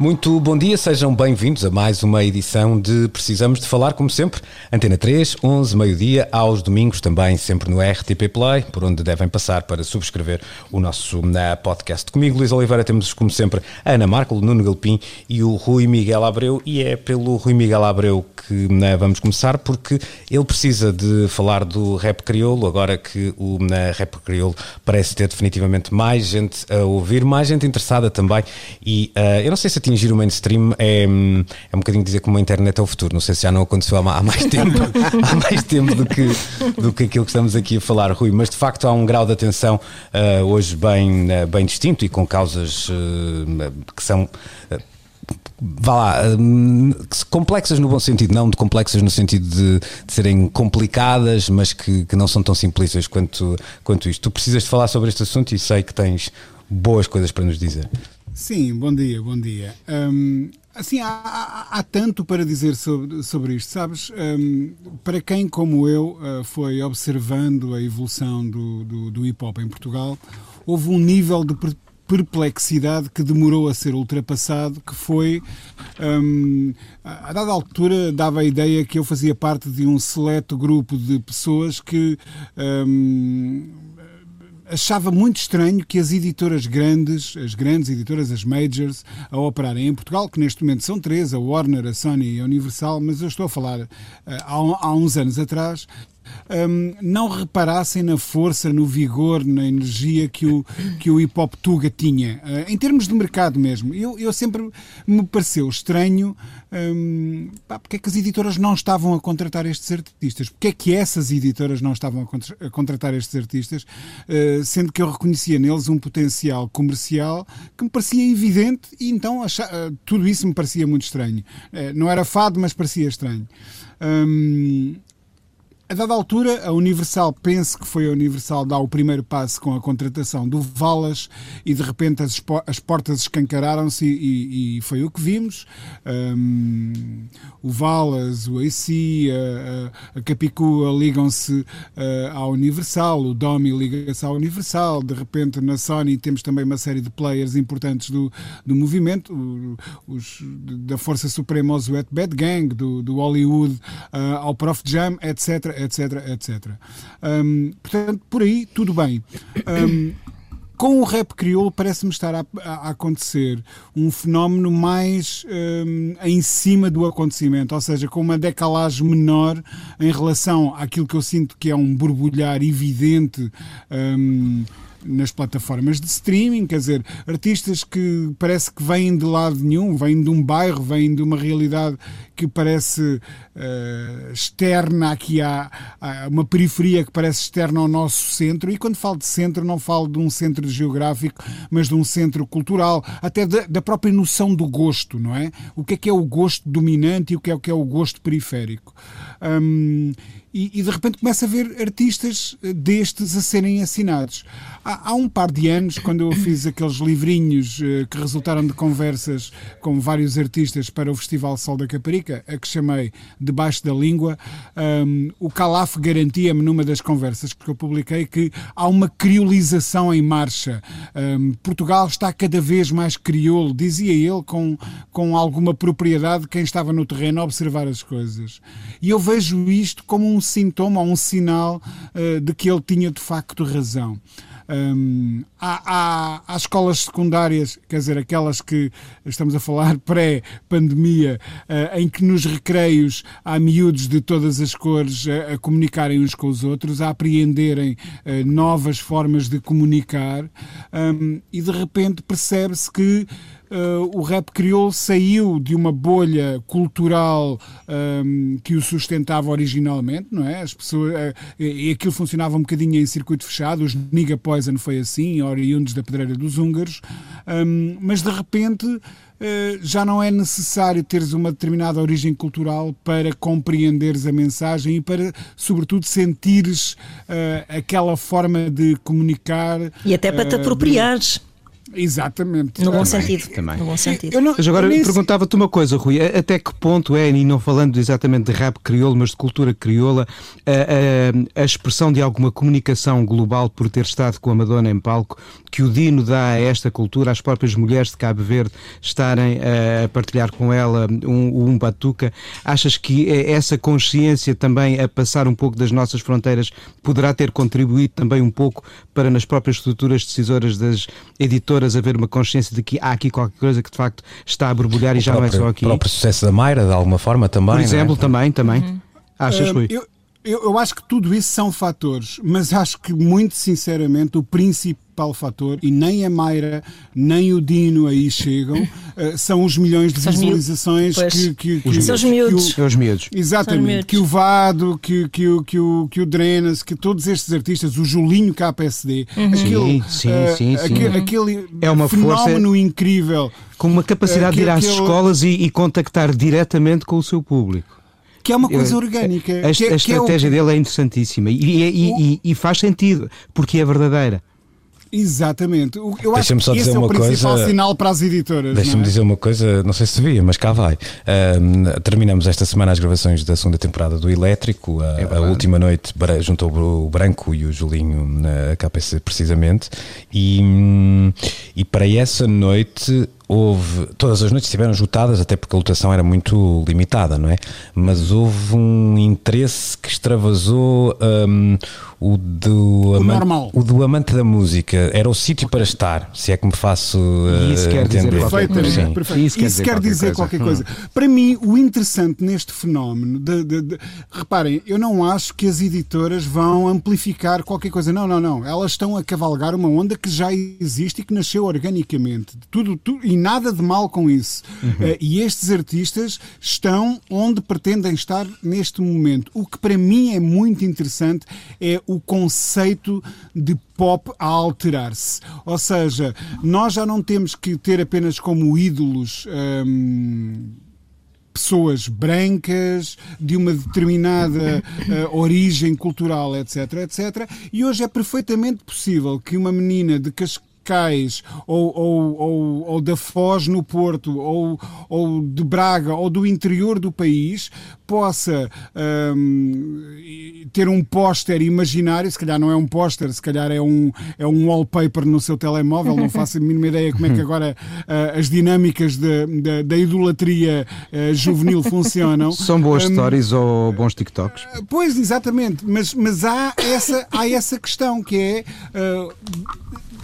Muito bom dia, sejam bem-vindos a mais uma edição de Precisamos de Falar, como sempre, Antena 3, 11, meio-dia, aos domingos também, sempre no RTP Play, por onde devem passar para subscrever o nosso na podcast. Comigo, Luís Oliveira, temos, como sempre, a Ana Marco, o Nuno Galpim e o Rui Miguel Abreu, e é pelo Rui Miguel Abreu que né, vamos começar, porque ele precisa de falar do rap crioulo, agora que o na, rap crioulo parece ter definitivamente mais gente a ouvir, mais gente interessada também, e uh, eu não sei se atingir o mainstream é, é um bocadinho dizer que uma internet é o futuro. Não sei se já não aconteceu há, há mais tempo, há mais tempo do que, do que aquilo que estamos aqui a falar, Rui. Mas de facto há um grau de atenção uh, hoje bem, uh, bem distinto e com causas uh, que são vá lá, complexas no bom sentido, não de complexas no sentido de, de serem complicadas, mas que, que, não são tão simplistas quanto, quanto isto. Tu precisas de falar sobre este assunto e sei que tens boas coisas para nos dizer. Sim, bom dia, bom dia. Um, assim, há, há, há, tanto para dizer sobre, sobre isto, sabes? Um, para quem, como eu, uh, foi observando a evolução do, do, do hip hop em Portugal, houve um nível de perplexidade que demorou a ser ultrapassado, que foi, um, a dada altura, dava a ideia que eu fazia parte de um seleto grupo de pessoas que. Um, achava muito estranho que as editoras grandes, as grandes editoras, as majors, a operarem em Portugal, que neste momento são três, a Warner, a Sony e a Universal, mas eu estou a falar uh, há, há uns anos atrás, um, não reparassem na força, no vigor, na energia que o, que o hip hop Tuga tinha, uh, em termos de mercado mesmo. Eu, eu sempre me pareceu estranho um, pá, porque é que as editoras não estavam a contratar estes artistas, porque é que essas editoras não estavam a, a contratar estes artistas, uh, sendo que eu reconhecia neles um potencial comercial que me parecia evidente e então uh, tudo isso me parecia muito estranho. Uh, não era fado, mas parecia estranho. Um, a dada altura, a Universal, penso que foi a Universal, dá o primeiro passo com a contratação do Valas e de repente as, as portas escancararam-se e, e, foi o que vimos. Um, o Valas, o AC, a, a, Capicua ligam-se uh, à Universal, o Domi liga-se à Universal, de repente na Sony temos também uma série de players importantes do, do movimento, os, da Força Suprema aos Wet Bad Gang, do, do Hollywood uh, ao Prof Jam, etc etc, etc. Um, portanto, por aí, tudo bem. Um, com o rap crioulo parece-me estar a, a, acontecer um fenómeno mais um, em cima do acontecimento, ou seja, com uma decalagem menor em relação àquilo que eu sinto que é um borbulhar evidente. Um, nas plataformas de streaming, quer dizer, artistas que parece que vêm de lado nenhum, vêm de um bairro, vêm de uma realidade que parece uh, externa aqui há, há, uma periferia que parece externa ao nosso centro, e quando falo de centro não falo de um centro geográfico, mas de um centro cultural, até da, da própria noção do gosto, não é? O que é que é o gosto dominante e o que é o que é o gosto periférico. Um, e, e, de repente começa a ver artistas eh, destes a serem assinados. Há, há, um par de anos, quando eu fiz aqueles livrinhos uh, que resultaram de conversas com vários artistas para o Festival Sol da Caparica, a que chamei Debaixo da Língua, um, o Calaf garantia-me numa das conversas que eu publiquei que há uma criolização em marcha. Um, Portugal está cada vez mais crioulo, dizia ele com, com alguma propriedade quem estava no terreno a observar as coisas. E eu vejo isto como um sintoma, um sinal uh, de que ele tinha de facto razão. Um, há, há, há, escolas secundárias, quer dizer, aquelas que estamos a falar pré-pandemia, uh, em que nos recreios há miúdos de todas as cores a, a comunicarem uns com os outros, a apreenderem uh, novas formas de comunicar, um, e de repente percebe-se que uh, o rap crioulo saiu de uma bolha cultural um, que o sustentava originalmente, não é? As pessoas, uh, e aquilo funcionava um bocadinho em circuito fechado, os Nigga Poison foi assim, oriundos da pedreira dos húngaros, um, mas de repente Uh, já não é necessário teres uma determinada origem cultural para compreenderes a mensagem e para, sobretudo, sentires uh, aquela forma de comunicar. E até para te apropriares. Exatamente. No bom sentido. Também. No bom sentido. Não, mas agora perguntava-te uma coisa, Rui, até que ponto é, e não falando exatamente de rap crioulo, mas de cultura crioula, a, a, a, expressão de alguma comunicação global por ter estado com a Madonna em palco, que o Dino dá a esta cultura, às próprias mulheres de Cabo Verde estarem a partilhar com ela um, um batuca, achas que essa consciência também a passar um pouco das nossas fronteiras poderá ter contribuído também um pouco para nas próprias estruturas decisoras das editoras a haver uma consciência de que há aqui qualquer coisa que de facto está a borbulhar o e já próprio, não é só aqui. O próprio sucesso da Mayra, de alguma forma, também. Por é? exemplo, é? também, também. Uhum. Achas, Rui? eu, eu, eu, acho que tudo isso são fatores, mas acho que, muito sinceramente, o principal fator, e nem a Mayra nem o Dino aí chegam, uh, são os milhões de visualizações que, que, que, São os miúdos. Que o, os miúdos. Exatamente. Que o Vado, que, que, o, que, o, que o Drenas, que todos estes artistas, o Julinho KPSD, uhum. aquele, sim, sim, uh, sim, aquele, aquele é uma fenómeno força... incrível. Com uma capacidade uh, de ir às escolas e, e contactar diretamente com o seu público que é uma coisa orgânica. A, a, a que, estratégia que é o... dele é interessantíssima e, e, e, e, faz sentido, porque é verdadeira. Exatamente. Eu acho que só esse dizer é o principal coisa, sinal para as editoras. Deixa-me é? dizer uma coisa, não sei se via, mas cá vai. Uh, terminamos esta semana as gravações da segunda temporada do Elétrico. A, é a última noite juntou o Branco e o Julinho na KPC, precisamente. E, hum, e para essa noite houve. Todas as noites estiveram esgotadas, até porque a lotação era muito limitada, não é? Mas houve um interesse que extravasou um, o, do o, amante, o do amante da música. Era o sítio okay. para estar, se é que me faço uh, isso quer entender. Dizer perfeito, perfeito. Isso, isso quer dizer qualquer coisa. Qualquer coisa. Hum. Para mim, o interessante neste fenómeno, de, de, de, reparem, eu não acho que as editoras vão amplificar qualquer coisa. Não, não, não. Elas estão a cavalgar uma onda que já existe e que nasceu organicamente. Tudo, tudo e nada de mal com isso. Uhum. Uh, e estes artistas estão onde pretendem estar neste momento. O que para mim é muito interessante é o conceito de pop a alterar-se. Ou seja, nós já não temos que ter apenas como ídolos. Hum, pessoas brancas, de uma determinada uh, origem cultural, etc, etc. E hoje é perfeitamente possível que uma menina de Cascais Cascais, ou, ou, ou, ou, da Foz no Porto, ou, ou de Braga, ou do interior do país, possa um, ter um póster imaginário, se calhar não é um póster, se calhar é um, é um wallpaper no seu telemóvel, não faço a mínima ideia como é que agora uh, as dinâmicas de, da idolatria uh, juvenil funcionam. São boas um, stories ou bons TikToks? Pois, exatamente, mas, mas há, essa, há essa questão que é. Uh,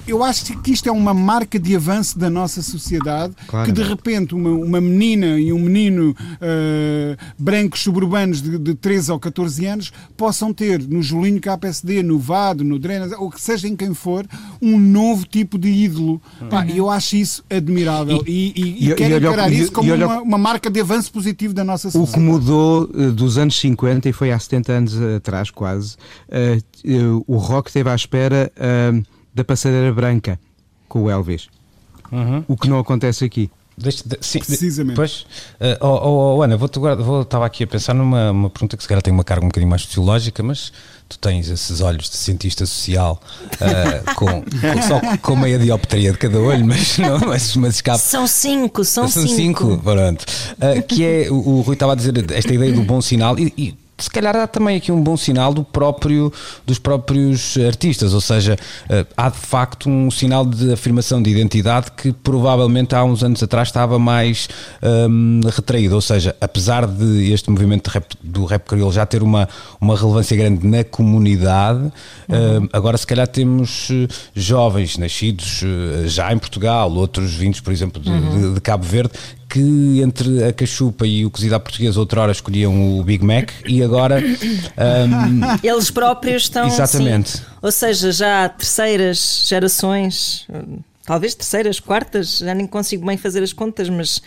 eu acho que isto é uma marca de avanço da nossa sociedade, claro. que de repente uma, uma menina e um menino uh, brancos suburbanos de, de 13 ou 14 anos possam ter no Julinho KPSD, no Vado, no Drenas, ou que seja em quem for, um novo tipo de ídolo. Uhum. Pá, eu acho isso admirável e, e, e, e, e quero encarar isso como olha, uma, uma, marca de avanço positivo da nossa sociedade. O que mudou uh, dos anos 50 e foi há 70 anos atrás quase, uh, o rock esteve à espera da passadeira branca com o Elvis. Uhum. O que não acontece aqui. Deixa, de, sim, Precisamente. Pois, uh, oh, oh, oh, Ana, vou, vou, estava aqui a pensar numa uma pergunta que se calhar tem uma carga um bocadinho mais sociológica, mas tu tens esses olhos de cientista social uh, com, com, só com meia dioptria de cada olho, mas não, mas, mas escape. São cinco, são, são cinco. cinco. Pronto. Uh, que é, o, o Rui estava a dizer esta ideia do bom sinal e, e se calhar há também aqui um bom sinal do próprio, dos próprios artistas, ou seja, eh, há de facto um sinal de afirmação de identidade que provavelmente há uns anos atrás estava mais um, retraído, ou seja, apesar de este movimento rap, do rap crioulo já ter uma, uma relevância grande na comunidade, uhum. um, agora se calhar temos eh, jovens nascidos eh, já em Portugal, outros vindos, por exemplo, de, uhum. de, de Cabo Verde, que entre a cachupa e o cozido à portuguesa outrora escolhiam o Big Mac e agora um, eles próprios estão exatamente sim. ou seja já há terceiras gerações talvez terceiras, quartas, já nem consigo bem fazer as contas, mas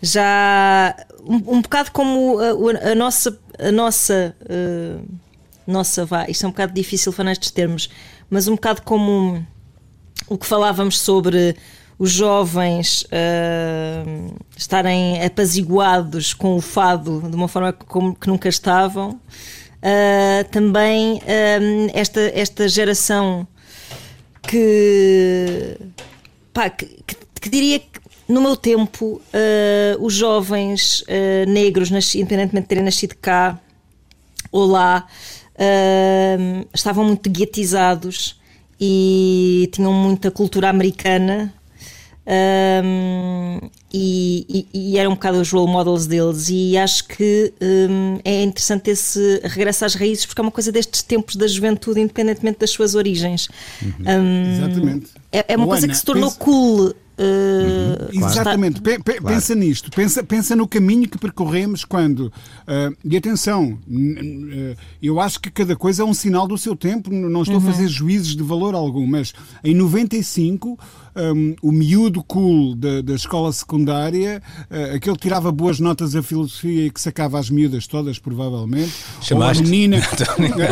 já um, um bocado como a, a nossa, a nossa, uh, nossa, vá, isto é um bocado difícil falar nestes termos, mas um bocado como o que falávamos sobre os jovens uh, estarem apaziguados com o fado de uma forma como que nunca estavam. Uh, também uh, esta, esta geração que, pá, que, que, que, diria que no meu tempo os jovens negros, independentemente de terem nascido cá ou lá, estavam muito guiatizados e tinham muita cultura americana um, e, e, e, era um bocado os role models deles e acho que um, é interessante esse regresso às raízes porque é uma coisa destes tempos da juventude independentemente das suas origens uhum. um, exatamente é, é uma coisa que se tornou pensa... cool Uh, Exatamente, claro. pensa nisto, pensa, pensa no caminho que percorremos quando. Uh, e atenção, uh, eu acho que cada coisa é um sinal do seu tempo, não estou uhum. a fazer juízes de valor algum, mas em 95 um, o miúdo cool da, da escola secundária, uh, aquele que tirava boas notas a filosofia e que sacava as miúdas todas, provavelmente. Chamaste? Ou a menina.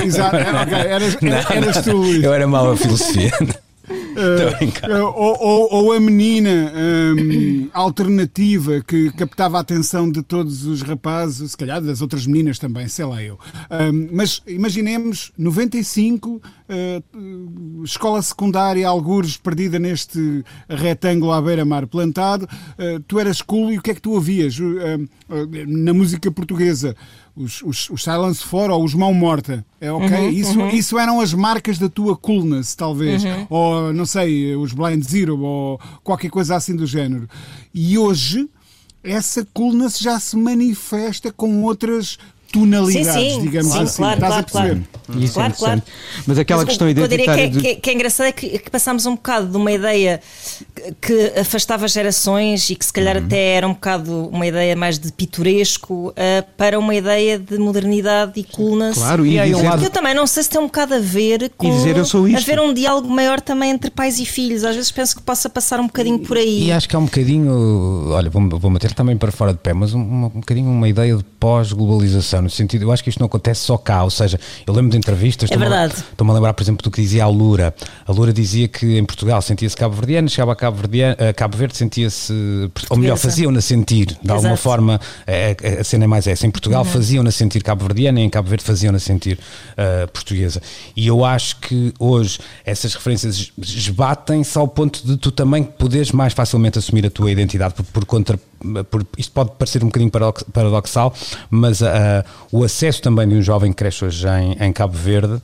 Exato, eras, eras tu. Eu era mau a filosofia. Uh, ou, ou, ou, a menina um, alternativa que captava a atenção de todos os rapazes, se calhar das outras meninas também, sei lá eu. Um, mas imaginemos 95, uh, eh, escola secundária, algures perdida neste retângulo à beira-mar plantado. Uh, tu eras cool e o que é que tu ouvias na música portuguesa? os, os, os Silence For ou os Mão Morta. É ok? Uhum, isso, uhum. isso eram as marcas da tua coolness, talvez. Uhum. Ou, não sei, os Blind Zero ou qualquer coisa assim do género. E hoje essa coolness já se manifesta com outras tonalidades, sim, sim. digamos sim, assim. Claro, Estás claro, a perceber? Claro. Isso claro, é claro. Mas aquela Mas, questão identitária. Que, é, que, que é engraçado é que, que, passámos um bocado de uma ideia que afastava gerações e que se calhar uhum. até era um bocado uma ideia mais de pitoresco uh, para uma ideia de modernidade e coolness. Claro, e, e dizer... eu também não sei se tem um bocado a ver com dizer, eu sou isto. haver um diálogo maior também entre pais e filhos. Às vezes penso que possa passar um bocadinho por aí. E acho que é um bocadinho, olha, vou, vou meter também para fora de pé, mas um, um bocadinho uma ideia de pós-globalização, no sentido, eu acho que isto não acontece só cá, ou seja, eu lembro de entrevistas, é verdade. estou-me a lembrar, por exemplo, do que dizia a Lura. A Lura dizia que em Portugal sentia-se cabo-verdiano, chegava a Cabo, a Cabo Verde, sentia-se, ou melhor, faziam-na sentir, de Exato. alguma forma, a, é, é, a cena é mais essa. Em Portugal uhum. faziam-na sentir cabo-verdiana e em Cabo Verde faziam-na sentir uh, portuguesa. E eu acho que hoje essas referências esbatem-se ao ponto de tu também poderes mais facilmente assumir a tua identidade por, por contra por, isto pode parecer um bocadinho paradoxal, mas uh, o acesso também de um jovem que cresce hoje em, em Cabo Verde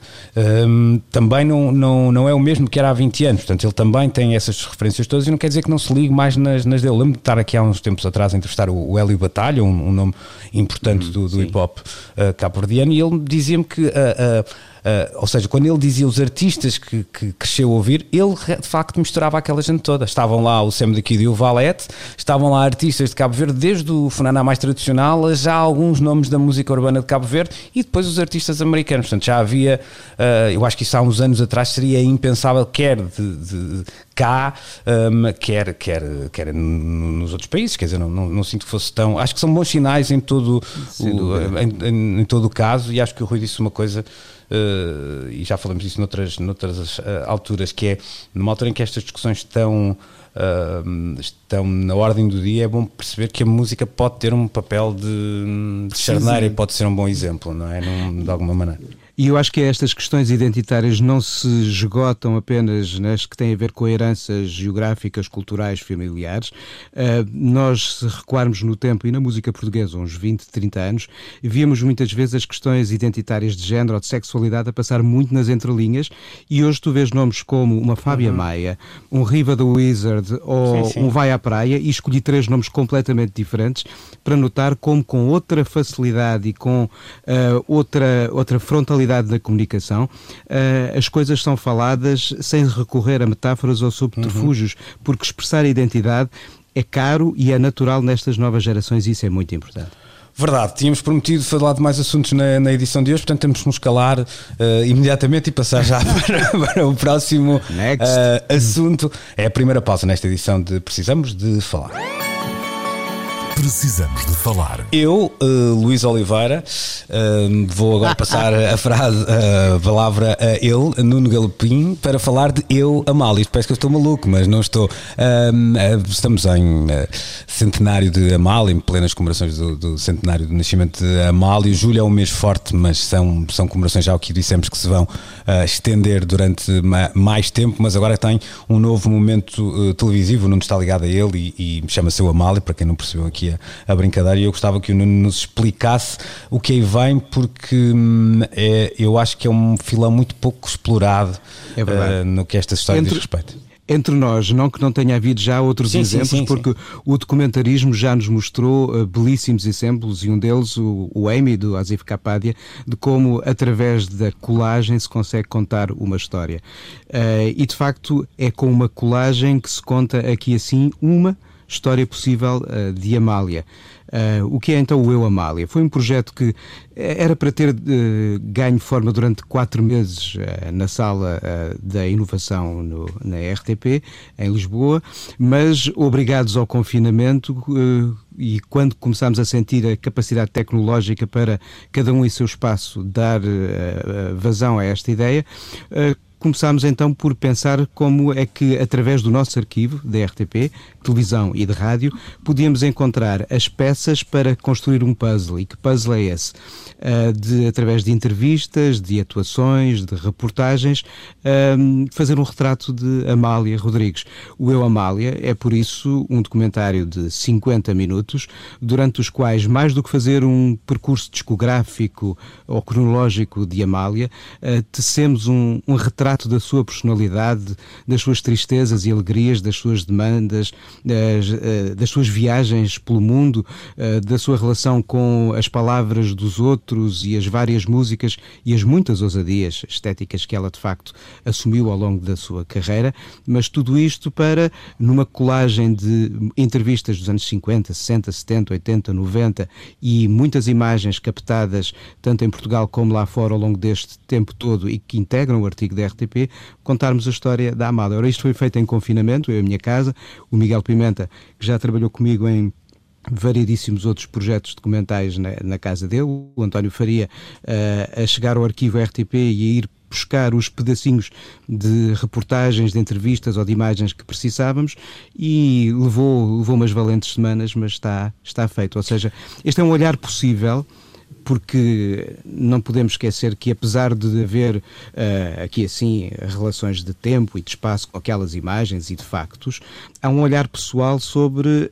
um, também não, não, não é o mesmo que era há 20 anos. Portanto, ele também tem essas referências todas e não quer dizer que não se ligue mais nas, nas dele. Lembro de estar aqui há uns tempos atrás a entrevistar o, o Hélio Batalha, um, um nome importante hum, do, do hip hop uh, cabo-verdiano, e ele dizia-me que. Uh, Uh, ou seja, quando ele dizia os artistas que, que cresceu a ouvir, ele de facto misturava aquela gente toda. Estavam lá o Sam daqui e o Valete, estavam lá artistas de Cabo Verde, desde o Funaná mais tradicional a já alguns nomes da música urbana de Cabo Verde e depois os artistas americanos. Portanto, já havia, uh, eu acho que isso há uns anos atrás seria impensável, quer de, de cá, um, quer, quer, quer nos outros países. Quer dizer, não, não, não, sinto que fosse tão. Acho que são bons sinais em todo, o, em, em, em todo o caso e acho que o Rui disse uma coisa uh, e já falamos disso noutras, noutras uh, alturas, que é numa altura em que estas discussões estão, uh, estão na ordem do dia, é bom perceber que a música pode ter um papel de, de charneira e pode ser um bom exemplo, não é? Num, de alguma maneira. E eu acho que estas questões identitárias não se esgotam apenas nas que têm a ver com heranças geográficas, culturais, familiares. Uh, nós, se recuarmos no tempo e na música portuguesa, uns 20, 30 anos, víamos muitas vezes as questões identitárias de género ou de sexualidade a passar muito nas entrelinhas e hoje tu vês nomes como uma Fábia uhum. Maia, um Riva do Wizard ou sim, sim. um Vai à Praia e escolhi três nomes completamente diferentes para notar como com outra facilidade e com uh, outra, outra frontalidade qualidade da comunicação, uh, as coisas são faladas sem recorrer a metáforas ou subterfúgios, uhum. porque expressar a identidade é caro e é natural nestas novas gerações e isso é muito importante. Verdade, tínhamos prometido falar de mais assuntos na, na edição de hoje, portanto temos que nos calar uh, imediatamente e passar já para, para o próximo uh, assunto. É a primeira pausa nesta edição de Precisamos de Falar. Precisamos de falar. Eu, uh, Luís Oliveira, uh, vou agora passar a frase, a palavra a ele, Nuno Galopim, para falar de eu, Amália. Parece que eu estou maluco, mas não estou. Uh, estamos em centenário de Amália, em plenas comemorações do, do, centenário do nascimento de Amália. Julho é um mês forte, mas são, são comemorações já o que dissemos que se vão estender durante mais tempo, mas agora tem um novo momento televisivo, o Nuno está ligado a ele e, e chama-se o Amália, para quem não percebeu aqui a, a brincadeira e eu gostava que o Nuno nos explicasse o que aí vem, porque hum, é, eu acho que é um filão muito pouco explorado é uh, no que esta história Entre... diz respeito. entre nós, não que não tenha havido já outros sim, exemplos, sim, sim, porque o documentarismo já nos mostrou uh, belíssimos exemplos, e um deles, o, o Amy, do Asif Kapadia, de como, através da colagem, se consegue contar uma história. Uh, e, de facto, é com uma colagem que se conta aqui assim uma História Possível uh, de Amália. Uh, o que é então o Eu Amália? Foi um projeto que eh, era para ter ganho forma durante quatro meses na sala da inovação no, na RTP, em Lisboa, mas obrigados ao confinamento e quando começámos a sentir a capacidade tecnológica para cada um em seu espaço dar vazão a esta ideia, começámos então por pensar como é que, através do nosso arquivo da RTP, televisão e de rádio, podíamos encontrar as peças para construir um puzzle. E que puzzle é esse? Uh, de, através de entrevistas, de atuações, de reportagens, fazer um retrato de Amália Rodrigues. O Eu Amália é, por isso, um documentário de 50 minutos, durante os quais, mais do que fazer um percurso discográfico ou cronológico de Amália, uh, tecemos um, um retrato da sua personalidade, das suas tristezas e alegrias, das suas demandas, das, eh, das suas viagens pelo mundo, eh, da sua relação com as palavras dos outros e as várias músicas e as muitas ousadias estéticas que ela de facto assumiu ao longo da sua carreira, mas tudo isto para, numa colagem de entrevistas dos anos 50, 60, 70, 80, 90 e muitas imagens captadas tanto em Portugal como lá fora ao longo deste tempo todo e que integram o artigo da RT RTP, contarmos a história da Amália. Ora, isto foi feito em confinamento, eu e a minha casa, o Miguel Pimenta, que já trabalhou comigo em variedíssimos outros projetos documentais na, na casa dele, o António Faria uh, a chegar ao arquivo RTP e a ir buscar os pedacinhos de reportagens, de entrevistas ou de imagens que precisávamos e levou, levou umas valentes semanas, mas está, está feito. Ou seja, este é um olhar possível porque não podemos esquecer que, apesar de haver uh, aqui assim relações de tempo e de espaço com aquelas imagens e de factos, há um olhar pessoal sobre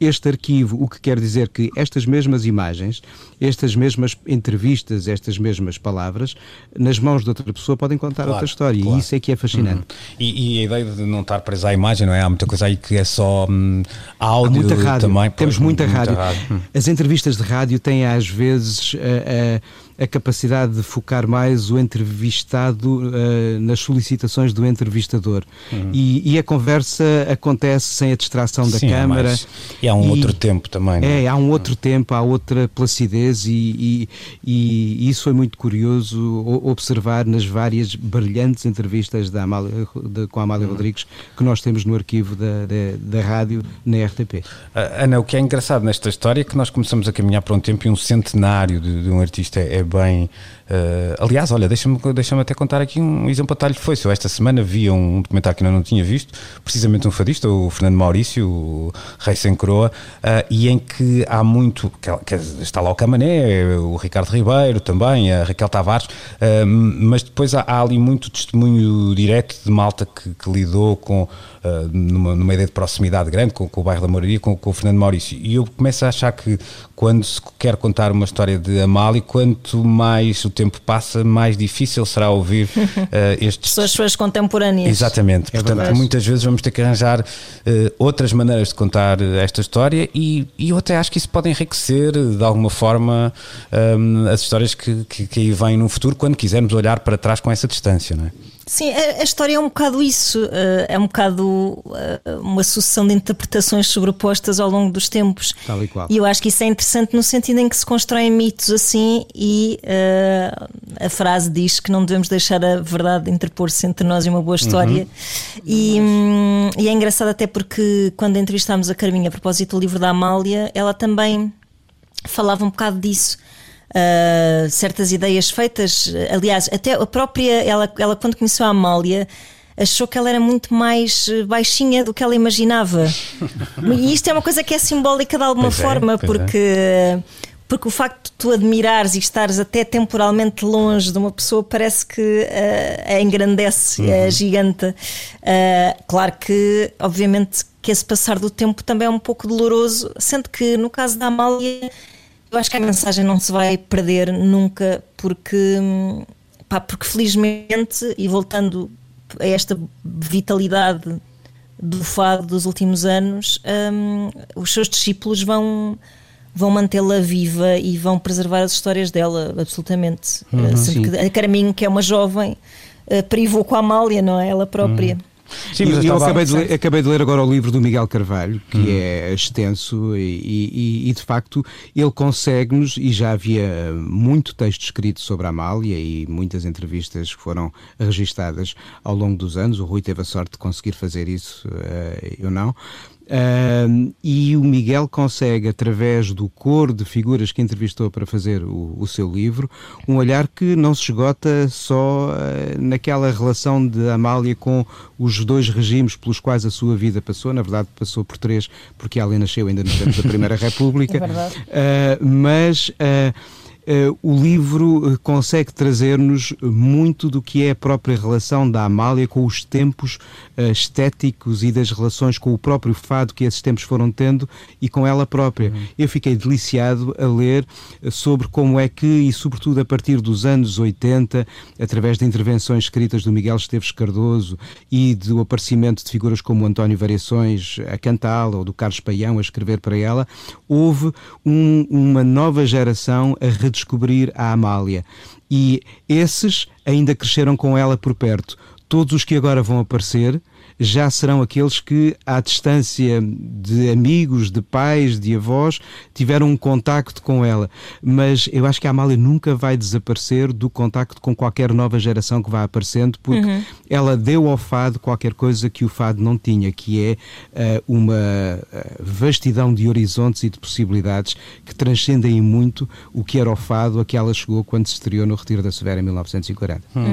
este arquivo, o que quer dizer que estas mesmas imagens, estas mesmas entrevistas, estas mesmas palavras, nas mãos de outra pessoa podem contar claro, outra história. Claro. E isso é que é fascinante. Uhum. E, e, a ideia de não estar presa à imagem, não é? Há muita coisa aí que é só hum, áudio muita rádio. também. Temos pois, muita, muita rádio. rádio. As entrevistas de rádio têm às vezes. Uh, uh, a capacidade de focar mais o entrevistado uh, nas solicitações do entrevistador. Uhum. E, e, a conversa acontece sem a distração da Sim, câmara. É e há um e, outro tempo também. É? é, há um outro uhum. tempo, há outra placidez e, e, isso foi muito curioso observar nas várias brilhantes entrevistas da Amália, de, com a Amália uhum. Rodrigues que nós temos no arquivo da, da, da rádio na RTP. Ana, o que é engraçado nesta história é que nós começamos a caminhar para um tempo e um centenário de, de um artista é bem. Uh, aliás, olha, deixa-me deixa até contar aqui um exemplo a foi. Se eu esta semana via um documentário que eu não tinha visto, precisamente um fadista, o Fernando Maurício, o Rei Sem Coroa, uh, e em que há muito. Que, que está lá o Camané, o Ricardo Ribeiro também, a Raquel Tavares, uh, mas depois há, há, ali muito testemunho direto de malta que, que lidou com numa, numa, ideia de proximidade grande com, com o bairro da Moraria, com, com, o Fernando Maurício. E eu começo a achar que quando se quer contar uma história de Amália, quanto mais o tempo passa, mais difícil será ouvir uh, estes. Pessoas suas contemporâneas. Exatamente. É Portanto, verdade. muitas vezes vamos ter que arranjar uh, outras maneiras de contar esta história e, e eu até acho que isso pode enriquecer de alguma forma um, as histórias que, que, que aí vêm no futuro, quando quisermos olhar para trás com essa distância, não é? Sim, a, a, história é um bocado isso, uh, é um bocado uh, uma sucessão de interpretações sobrepostas ao longo dos tempos. Tal e qual. E eu acho que isso é interessante no sentido em que se constroem mitos assim e uh, a frase diz que não devemos deixar a verdade interpor-se entre nós e uma boa história. Uhum. E, um, e, é engraçado até porque quando entrevistámos a Carminha a propósito do livro da Amália, ela também falava um bocado disso uh, certas ideias feitas. Aliás, até a própria, ela, ela quando conheceu a Amália, achou que ela era muito mais baixinha do que ela imaginava. e isto é uma coisa que é simbólica de alguma pois é, forma, é, porque. É. Porque o facto de tu admirares e estares até temporalmente longe de uma pessoa parece que uh, a engrandece, uhum. a giganta. Uh, claro que, obviamente, que esse passar do tempo também é um pouco doloroso, sendo que no caso da Amália eu acho que a mensagem não se vai perder nunca, porque, pá, porque felizmente, e voltando a esta vitalidade do fado dos últimos anos, um, os seus discípulos vão vão mantê-la viva e vão preservar as histórias dela, absolutamente. Uhum, que a Carminho, que é uma jovem, uh, privou com a Amália, não é? Ela própria. Uhum. Sim, mas eu, eu acabei, de ler, acabei de ler agora o livro do Miguel Carvalho, que hum. é extenso e, e, e, de facto ele consegue-nos, e já havia muito texto escrito sobre a Amália e muitas entrevistas que foram registadas ao longo dos anos. O Rui teve a sorte de conseguir fazer isso, eh, eu não. E o Miguel consegue, através do cor de figuras que entrevistou para fazer o, o seu livro, um olhar que não se esgota só uh, naquela relação de Amália com os dois regimes pelos quais a sua vida passou. Na verdade, passou por três, porque ela nasceu ainda no tempo da Primeira República. É verdade. Uh, mas uh, o livro eh, consegue trazer-nos muito do que é a própria relação da Amália com os tempos uh, estéticos e das relações com o próprio fado que esses tempos foram tendo e com ela própria. Uhum. Eu fiquei deliciado a ler sobre como é que, e sobretudo a partir dos anos 80, através de intervenções escritas do Miguel Esteves Cardoso e do aparecimento de figuras como António Variações a cantá-la ou do Carlos Paião a escrever para ela, houve um, uma nova geração a redescobrir descobrir a Amália. E esses ainda cresceram com ela por perto. Todos os que agora vão aparecer já serão aqueles que, à distância de amigos, de pais, de avós, tiveram um contacto com ela. Mas eu acho que a Amália nunca vai desaparecer do contacto com qualquer nova geração que vá aparecendo, porque uhum. ela deu ao fado qualquer coisa que o fado não tinha, que é uh, uma eh, vastidão de horizontes e de possibilidades que transcendem muito o que era o fado a que ela chegou quando se estreou no Retiro da Severa em 1940. Hum.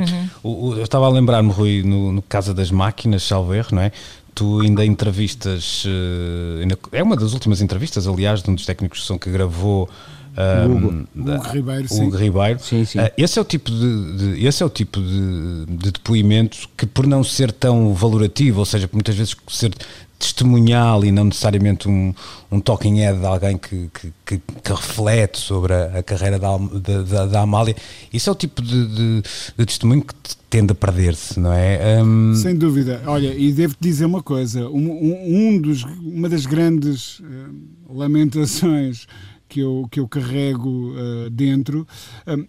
Uhum. Eu estava a lembrar-me, Rui, no, no Casa das Máquinas, salve erro, não é? Tu ainda entrevistas, uh, é uma das últimas entrevistas, aliás, de um dos técnicos de som que gravou um, Hugo, Hugo Ribeiro, sim. Hugo Ribeiro. Sim, sim. Uh, esse é o tipo de, de esse é o tipo de, de depoimento que por não ser tão valorativo, ou seja, por muitas vezes ser testemunhal e não necessariamente um, um talking head de alguém que, que, que, que reflete sobre a, a carreira da, da, da, Amália. Isso é o tipo de, de, de testemunho que tende a perder-se, não é? Um... Sem dúvida. Olha, e devo-te dizer uma coisa: um, um dos, uma das grandes uh, lamentações que eu, que eu carrego uh, dentro.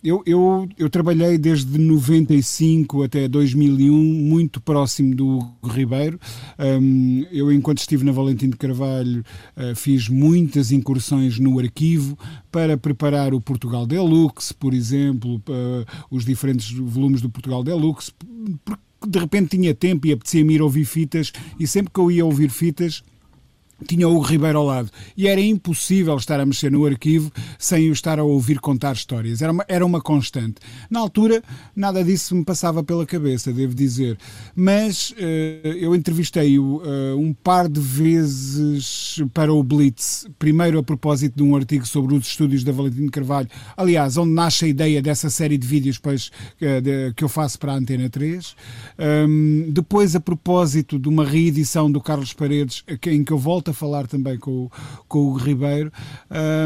Eu, eu, eu trabalhei desde 95 até 2001 muito próximo do Hugo Ribeiro. Um, eu, enquanto estive na Valentim de Carvalho, uh, fiz muitas incursões no arquivo para preparar o Portugal Deluxe, por exemplo, uh, os diferentes volumes do Portugal Deluxe, porque de repente tinha tempo e apetecia-me ir ouvir fitas, e sempre que eu ia ouvir fitas tinha o Ribeiro ao lado e era impossível estar a mexer no arquivo sem o estar a ouvir contar histórias. Era uma, era uma constante. Na altura, nada disso me passava pela cabeça, devo dizer. Mas uh, eu entrevistei-o uh, um par de vezes para o Blitz. Primeiro a propósito de um artigo sobre os estúdios da Valentim de Carvalho. Aliás, onde nasce a ideia dessa série de vídeos pois, uh, de, que eu faço para a Antena 3. Um, depois a propósito de uma reedição do Carlos Paredes, em que eu volto a falar também com, com o Ribeiro,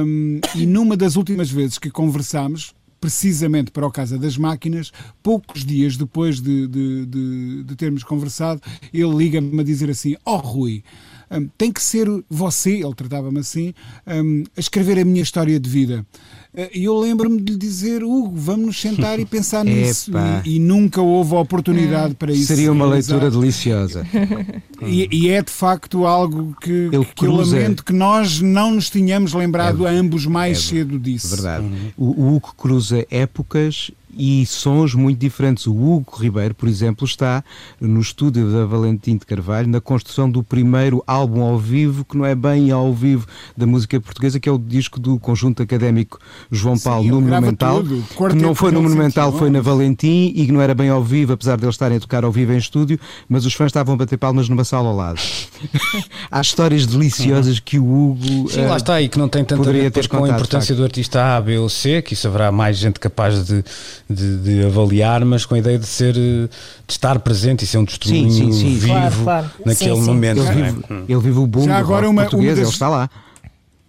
um, e numa das últimas vezes que conversámos, precisamente para o Casa das Máquinas, poucos dias depois de, de, de, de termos conversado, ele liga-me a dizer assim: Ó oh, Rui, um, tem que ser você, ele tratava-me assim, um, a escrever a minha história de vida. Eh, e eu lembro-me de lhe dizer, Hugo, vamos nos sentar e pensar nisso. E, e, nunca houve oportunidade para isso. Seria uma leitura deliciosa. E, e, é de facto algo que, que eu lamento que nós não nos tínhamos lembrado é, ambos mais é, cedo disso. Verdade. Uhum. O, o Hugo cruza épocas e sons muito diferentes. O Hugo Ribeiro, por exemplo, está no estúdio da Valentim de Carvalho na construção do primeiro álbum ao vivo, que não é bem ao vivo da música portuguesa, que é o disco do conjunto académico João Paulo Sim, no Monumental, que não foi no Monumental, foi na Valentim e que não era bem ao vivo, apesar de eles estarem a tocar ao vivo em estúdio, mas os fãs estavam a bater palmas numa sala ao lado. Há histórias deliciosas que o Hugo Sim, lá está aí, que não tem tanto a ver com a importância do artista A, B ou C, que isso haverá mais gente capaz de de, de, avaliar, mas com a ideia de ser de estar presente e ser um testemunho sim, sim, sim. vivo claro, claro. naquele momento. Ele, é? vive, ele vive o boom Já agora uma, português, uma das, ele está lá.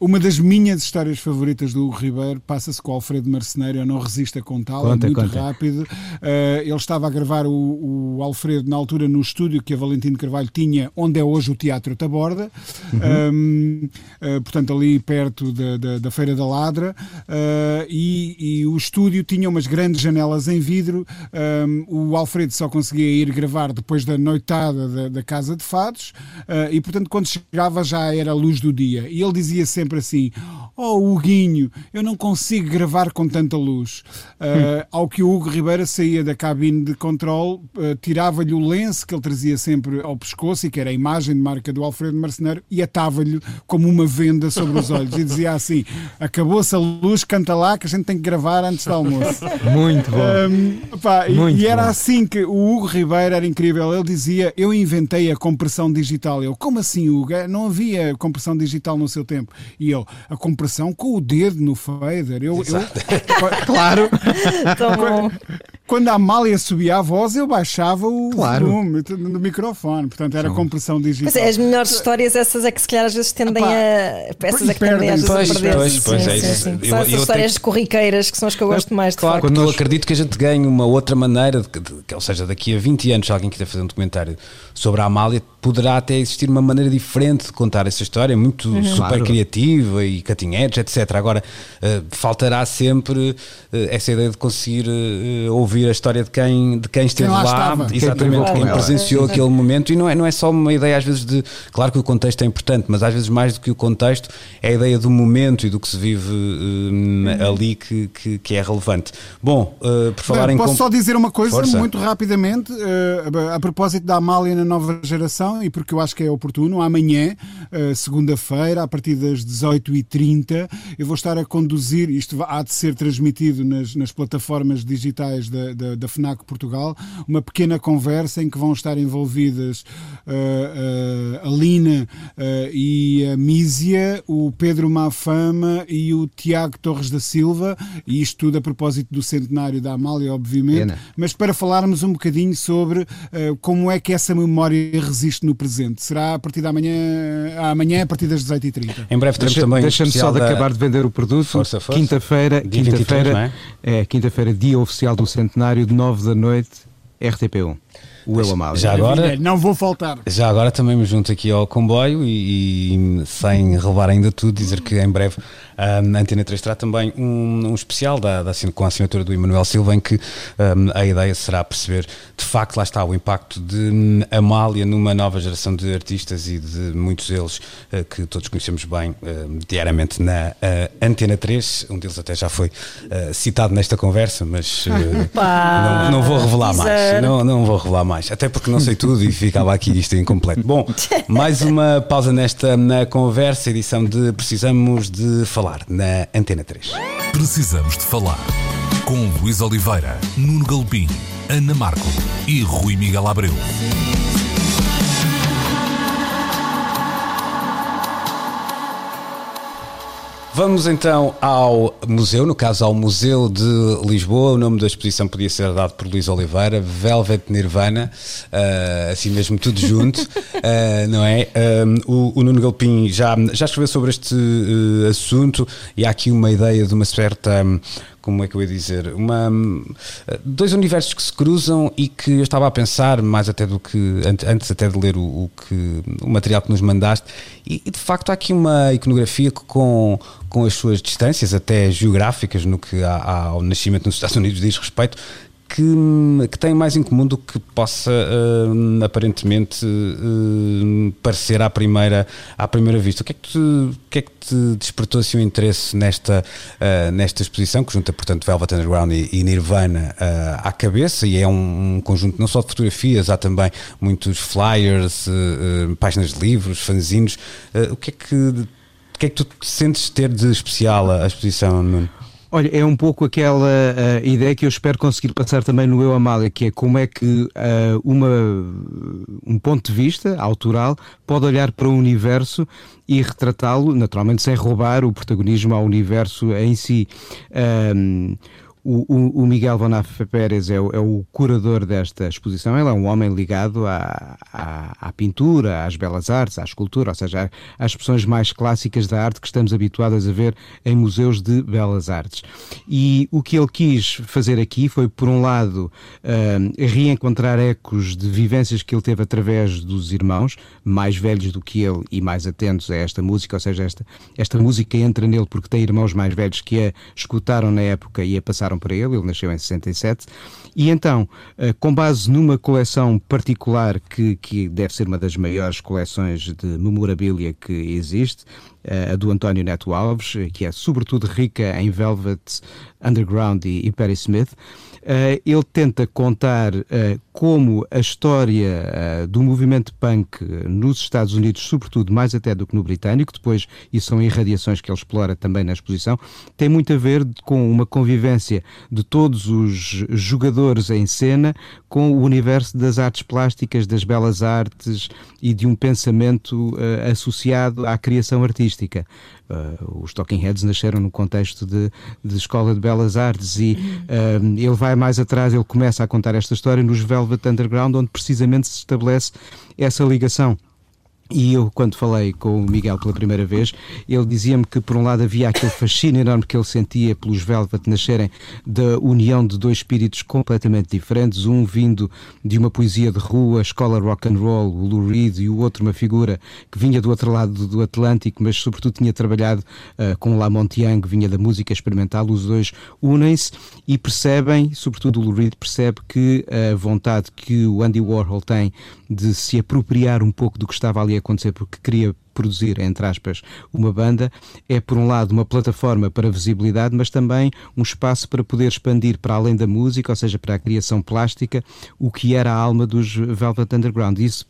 Uma das minhas histórias favoritas do Hugo Ribeiro passa-se com o Alfredo Marceneiro, eu não resisto a contá-la, é muito conta. rápido. Uh, ele estava a gravar o, o, Alfredo na altura no estúdio que a Valentino Carvalho tinha, onde é hoje o Teatro Taborda, uhum. um, uh, portanto ali perto da, da, da Feira da Ladra, uh, e, e, o estúdio tinha umas grandes janelas em vidro. Um, o Alfredo só conseguia ir gravar depois da noitada da, da Casa de Fados, e portanto quando chegava já era a luz do dia. E ele dizia sempre sempre assim: Oh, Huguinho, eu não consigo gravar com tanta luz. Uh, ao que o Hugo Ribeira saía da cabine de controle, uh, tirava-lhe o lenço que ele trazia sempre ao pescoço e que era a imagem de marca do Alfredo Marceneiro e atava-lhe como uma venda sobre os olhos e dizia assim: Acabou-se a luz, canta lá que a gente tem que gravar antes do almoço. Muito bom. Um, pá, Muito e, era bom. assim que o Hugo Ribeira era incrível. Ele dizia: Eu inventei a compressão digital. Eu, como assim, Hugo? Não havia compressão digital no seu tempo. E ele, a compressão com o dedo no fader. Eu, eu claro. quando a Amália subia a voz, eu baixava o claro. volume do microfone. Portanto, era compressão digital. Pois é, as melhores histórias, essas é que se calhar às vezes tendem a. Essas é que tendem às vezes a perder. Pois, pois, é isso. Sim, sim. São essas histórias tenho... corriqueiras que são as que eu gosto mais. Claro, quando eu acredito que a gente ganhe uma outra maneira, de, de, de, ou seja, daqui a 20 anos, se alguém quiser fazer um documentário sobre a Amália, poderá até existir uma maneira diferente de contar essa história, muito uhum. super claro. criativa e catinhetes, etc. Agora, uh, faltará sempre uh, essa ideia de conseguir uh, ouvir a história de quem, de quem esteve quem lá, lá exatamente, quem, quem presenciou aquele momento, e não é, não é só uma ideia, às vezes, de. Claro que o contexto é importante, mas às vezes mais do que o contexto é a ideia do momento e do que se vive uhum. ali que, que, que, é relevante. Bom, por falar Bem, em. Posso só dizer uma coisa Força. muito rapidamente, a propósito da Amália na nova geração e porque eu acho que é oportuno, amanhã, eh, segunda-feira, a partir das 18h30, eu vou estar a conduzir, isto há de ser transmitido nas, nas plataformas digitais da, da, da, FNAC Portugal, uma pequena conversa em que vão estar envolvidas uh, uh, a Lina uh, e a Mísia, o Pedro Mafama e o Tiago Torres da Silva, e isto tudo a propósito do centenário da Amália, obviamente, Pena. mas para falarmos um bocadinho sobre como é que essa memória resiste no presente. Será a partir da manhã, amanhã a partir das 18h30. Em breve teremos Deixa, também. Deixa-me só de da... acabar de vender o produto. Quinta-feira, quinta-feira, é quinta-feira, dia oficial do centenário, de 9 da noite, RTP1 o Eu Amália. Já agora, não vou faltar. Já agora também me junto aqui ao comboio e, e sem relevar ainda tudo, dizer que em breve a Antena 3 terá também um, um especial da, da, com a assinatura do Emanuel Silva, em que um, a ideia será perceber de facto, lá está, o impacto de Amália numa nova geração de artistas e de muitos deles uh, que todos conhecemos bem uh, diariamente na uh, Antena 3. Um deles até já foi citado nesta conversa, mas não, não, vou revelar mais. Não, não vou revelar mais, até porque não sei tudo e ficava aqui isto incompleto. Bom, mais uma pausa nesta na conversa, edição de Precisamos de Falar falar na Antena 3. Precisamos de falar com Luís Oliveira, Nuno Galpim, Ana Marco e Rui Miguel Abreu. Vamos então ao museu, no caso ao Museu de Lisboa. O nome da exposição podia ser dado por Luís Oliveira, Velvet Nirvana, uh, assim mesmo tudo junto, uh, não é? Um, o, o, Nuno Galpim já, já escreveu sobre este uh, assunto e há aqui uma ideia de uma certa. Um, como é que eu ia dizer, uma, dois universos que se cruzam e que eu estava a pensar, mais até do que, antes até de ler o, o que, o material que nos mandaste, e, de facto há aqui uma iconografia que com, com as suas distâncias, até geográficas, no que ao nascimento nos Estados Unidos diz respeito, que, que têm mais em comum do que possa uh, aparentemente uh, parecer à primeira, à primeira vista. O que é que te, o que é que te despertou assim, o interesse nesta, uh, nesta exposição, que junta, portanto, Velvet Underground e, e Nirvana à cabeça, e é um, um, conjunto não só de fotografias, há também muitos flyers, páginas de livros, fanzines. o que é que o que é que tu sentes ter de especial a, exposição, Nuno? Olha, é um pouco aquela uh, ideia que eu espero conseguir passar também no Eu Amália, que é como é que uh, uma, um ponto de vista autoral pode olhar para o universo e retratá-lo, naturalmente sem roubar o protagonismo ao universo em si. Um, o, o, o, Miguel Bonafé Pérez é o, é o, curador desta exposição. Ele é um homem ligado à, à, à, pintura, às belas artes, à escultura, ou seja, às expressões mais clássicas da arte que estamos habituados a ver em museus de belas artes. E o que ele quis fazer aqui foi, por um lado, uh, reencontrar ecos de vivências que ele teve através dos irmãos, mais velhos do que ele e mais atentos a esta música, ou seja, esta, esta música entra nele porque tem irmãos mais velhos que a escutaram na época e a passaram para ele, ele nasceu em 67, e então, eh, com base numa coleção particular que, que deve ser uma das maiores coleções de memorabilia que existe, eh, a do António Neto Alves, que é sobretudo rica em Velvet Underground e, e Perry Smith, ele tenta contar uh, como a história uh, do movimento punk nos Estados Unidos, sobretudo mais até do que no britânico, depois, e são irradiações que ele explora também na exposição, tem muito a ver com uma convivência de todos os jogadores em cena com o universo das artes plásticas, das belas artes e de um pensamento associado à criação artística. Os Talking Heads nasceram no contexto de, de escola de belas artes e ele vai mais atrás, ele começa a contar esta história nos Velvet Underground, onde precisamente se estabelece essa ligação e eu, quando falei com o Miguel pela primeira vez, ele dizia-me que, por um lado, havia aquele fascínio enorme que ele sentia pelos Velvet nascerem da união de dois espíritos completamente diferentes, um vindo de uma poesia de rua, escola rock and roll, o Lou Reed, e o outro uma figura que vinha do outro lado do Atlântico, mas sobretudo tinha trabalhado uh, com Lamont Young, vinha da música experimental. Os dois unem-se e percebem, sobretudo o Lou Reed percebe que a vontade que o Andy Warhol tem de se apropriar um pouco do que estava ali a acontecer porque queria produzir, entre aspas, uma banda, é por um lado uma plataforma para visibilidade, mas também um espaço para poder expandir para além da música, ou seja, para a criação plástica, o que era a alma dos Velvet Underground. Isso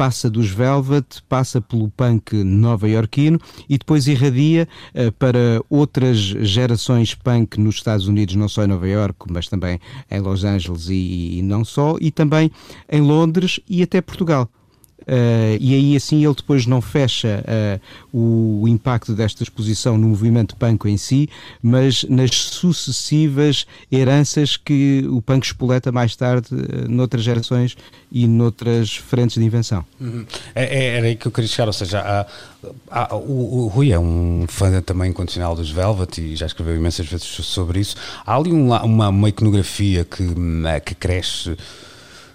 passa dos Velvet, passa pelo punk nova-iorquino e depois irradia uh, para outras gerações punk nos Estados Unidos, não só em Nova Iorque, mas também em Los Angeles e, e não só, e também em Londres e até Portugal. Uh, e aí assim ele depois não fecha uh, o, impacto desta exposição no movimento punk em si, mas nas sucessivas heranças que o punk espoleta mais tarde uh, noutras gerações e noutras frentes de invenção. Uhum. É, é, era aí que eu queria chegar, ou seja, o, o, Rui é um fã também incondicional dos Velvet e já escreveu imensas vezes sobre isso. Há ali um, uma, uma iconografia que, que cresce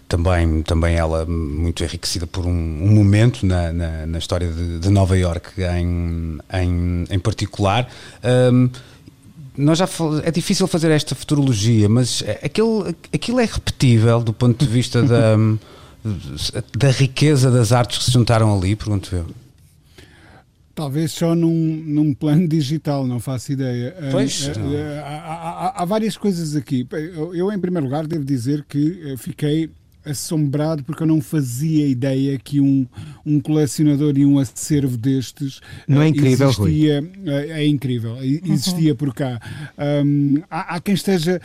também, também ela muito enriquecida por um, um momento na, na, na, história de, de Nova York em, em, em particular. Um, nós já é difícil fazer esta futurologia, mas aquilo, aquilo é repetível do ponto de vista da, da riqueza das artes que se juntaram ali, pergunto eu. Talvez só num, num plano digital, não faço ideia. Pois. Há, há, há, várias coisas aqui. Eu, em primeiro lugar, devo dizer que eh, fiquei assombrado porque eu não fazia ideia que um, um colecionador e um acervo destes não é incrível, existia, Rui. É, é incrível, existia uhum. por cá. Um, há, há, quem esteja.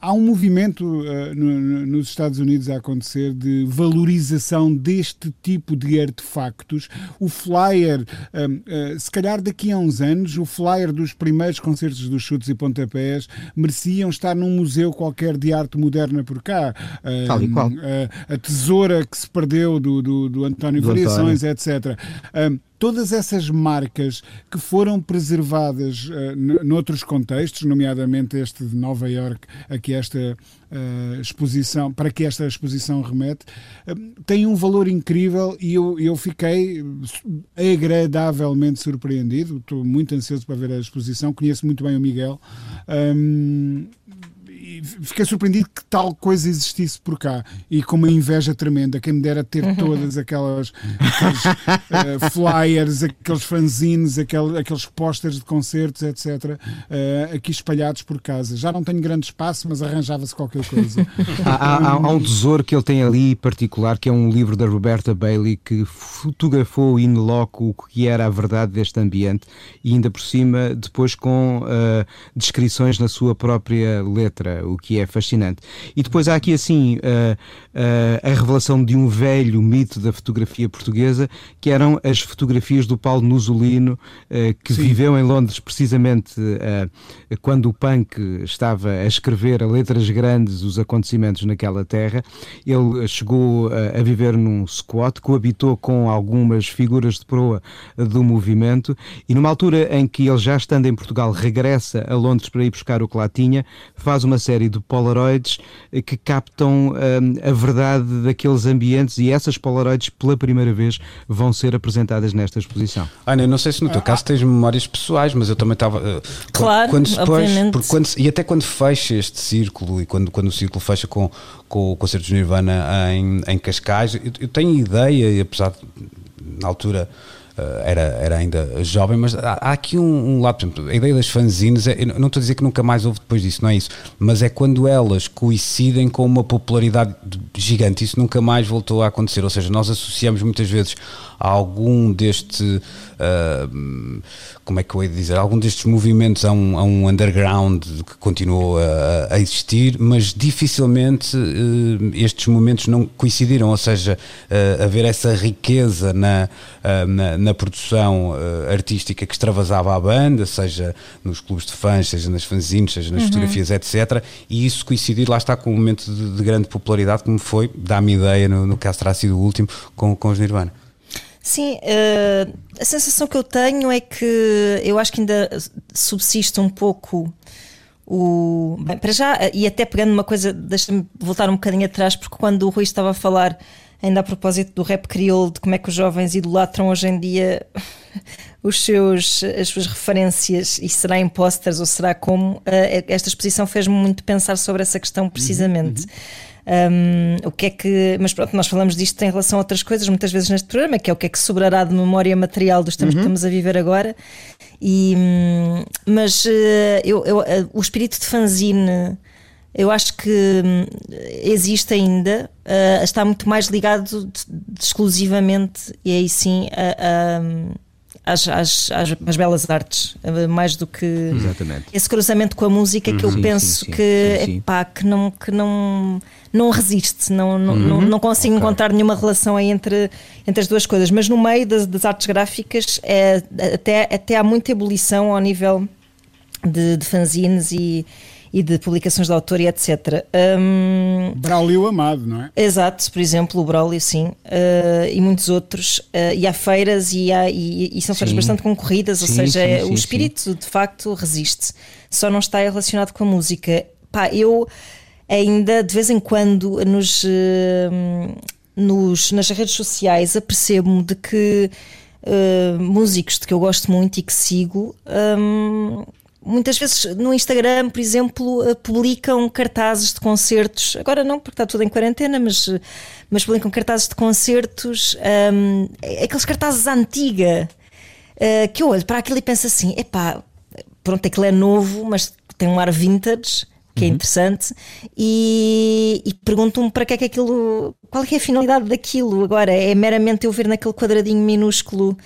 Há um movimento uh, no, nos Estados Unidos a acontecer de valorização deste tipo de artefactos. O flyer, um, uh, se calhar daqui a uns anos, o flyer dos primeiros concertos dos chutes e pontapés mereciam estar num museu qualquer de arte moderna por cá. Tal e qual a, a, tesoura que se perdeu do, do, do António do Variações, António. etc. Um, todas essas marcas que foram preservadas uh, noutros contextos, nomeadamente este de Nova York, a que esta uh, exposição, para que esta exposição remete, uh, têm um valor incrível e eu, eu fiquei agradavelmente surpreendido. Estou muito ansioso para ver a exposição. Conheço muito bem o Miguel. Um, fiquei surpreendido que tal coisa existisse por cá e com uma inveja tremenda. Quem me dera ter todas aquelas aqueles, uh, flyers, aqueles fanzines, aquel, aqueles posters de concertos, etc., uh, eh, aqui espalhados por casa. Já não tenho grande espaço, mas arranjava-se qualquer coisa. há, há, há, um tesouro que ele tem ali particular, que é um livro da Roberta Bailey que fotografou in loco o que era a verdade deste ambiente e ainda por cima depois com uh, descrições na sua própria letra o que é fascinante. E depois há aqui assim uh, uh, a revelação de um velho mito da fotografia portuguesa, que eram as fotografias do Paulo Nusolino, uh, que Sim. viveu em Londres precisamente quando o punk estava a escrever a letras grandes os acontecimentos naquela terra. Ele chegou a viver num squat, coabitou com algumas figuras de proa do movimento e numa altura em que ele já estando em Portugal regressa a Londres para ir buscar o que lá tinha, faz uma série série de Polaroids eh, que captam um, a verdade daqueles ambientes e essas Polaroids pela primeira vez vão ser apresentadas nesta exposição. Ana, eu não sei se no teu caso tens memórias pessoais, mas eu também estava. Uh, claro, quando depois, quando, e até quando fecha este círculo e quando, quando o círculo fecha com, com o concerto de Nirvana em, em Cascais, eu, eu tenho ideia, e apesar de, na altura era, era ainda jovem, mas há, há aqui um, um, lado, exemplo, a ideia das fanzines, é, não estou a dizer que nunca mais houve depois disso, não é isso, mas é quando elas coincidem com uma popularidade gigante, isso nunca mais voltou a acontecer, ou seja, nós associamos muitas vezes algum deste, uh, como é que eu ia dizer, algum destes movimentos a um, a um underground que continuou a, a existir, mas dificilmente uh, estes momentos não coincidiram, ou seja, uh, haver essa riqueza na, na na produção artística que extravasava a banda, seja nos clubes de fãs, seja nas fanzines, seja nas uhum. fotografias, etc. E isso coincidir, lá está, com um momento de, de grande popularidade, como foi, dá-me ideia, no, no caso terá sido o último, com, com os Nirvana. Sim, uh, a sensação que eu tenho é que eu acho que ainda subsiste um pouco o. Bem, para já, e até pegando uma coisa, deixa-me voltar um bocadinho atrás, porque quando o Rui estava a falar ainda a propósito do rap crioulo, de como é que os jovens idolatram hoje em dia os seus, as suas referências e será em posters ou será como, uh, esta exposição fez-me muito pensar sobre essa questão precisamente. Uhum, uhum. Um, o que é que. Mas pronto, nós falamos disto em relação a outras coisas, muitas vezes neste programa, que é o que é que sobrará de memória material dos tempos uhum. que estamos a viver agora. E, hum, mas uh, eu, eu, uh, o espírito de fanzine eu acho que hum, existe ainda, uh, está muito mais ligado exclusivamente, e aí sim, a, a, às, às, às, às, belas artes, mais do que Exatamente. esse cruzamento com a música que eu sim, penso sim, sim, que, epá, que, não, que não, não resiste, não, não, uhum. não, não, consigo okay. encontrar nenhuma relação aí entre, entre as duas coisas, mas no meio das, das artes gráficas é, até, até há muita ebulição ao nível de, de fanzines e e de publicações de autor e etc. Um, Braulio Amado, não é? Exato, por exemplo, o Braulio, sim, uh, e muitos outros. Uh, e há feiras e, há, e, e são feiras sim. bastante concorridas, sim, ou seja, sim, é, o espírito de facto resiste, só não está relacionado com a música. Pá, eu ainda de vez em quando nos, uh, nos nas redes sociais apercebo-me de que músicos de que eu gosto muito e que sigo. Um, muitas vezes no Instagram, por exemplo, eh, publicam cartazes de concertos. Agora não, porque está tudo em quarentena, mas, mas publicam cartazes de concertos, um, é aqueles cartazes antiga, uh, que eu olho para aquilo e penso assim: epá, pronto, aquilo é novo, mas tem um ar vintage. Que é uhum. interessante, e, e pergunto-me para que é que aquilo. Qual é, é a finalidade daquilo agora? É meramente eu ver naquele quadradinho minúsculo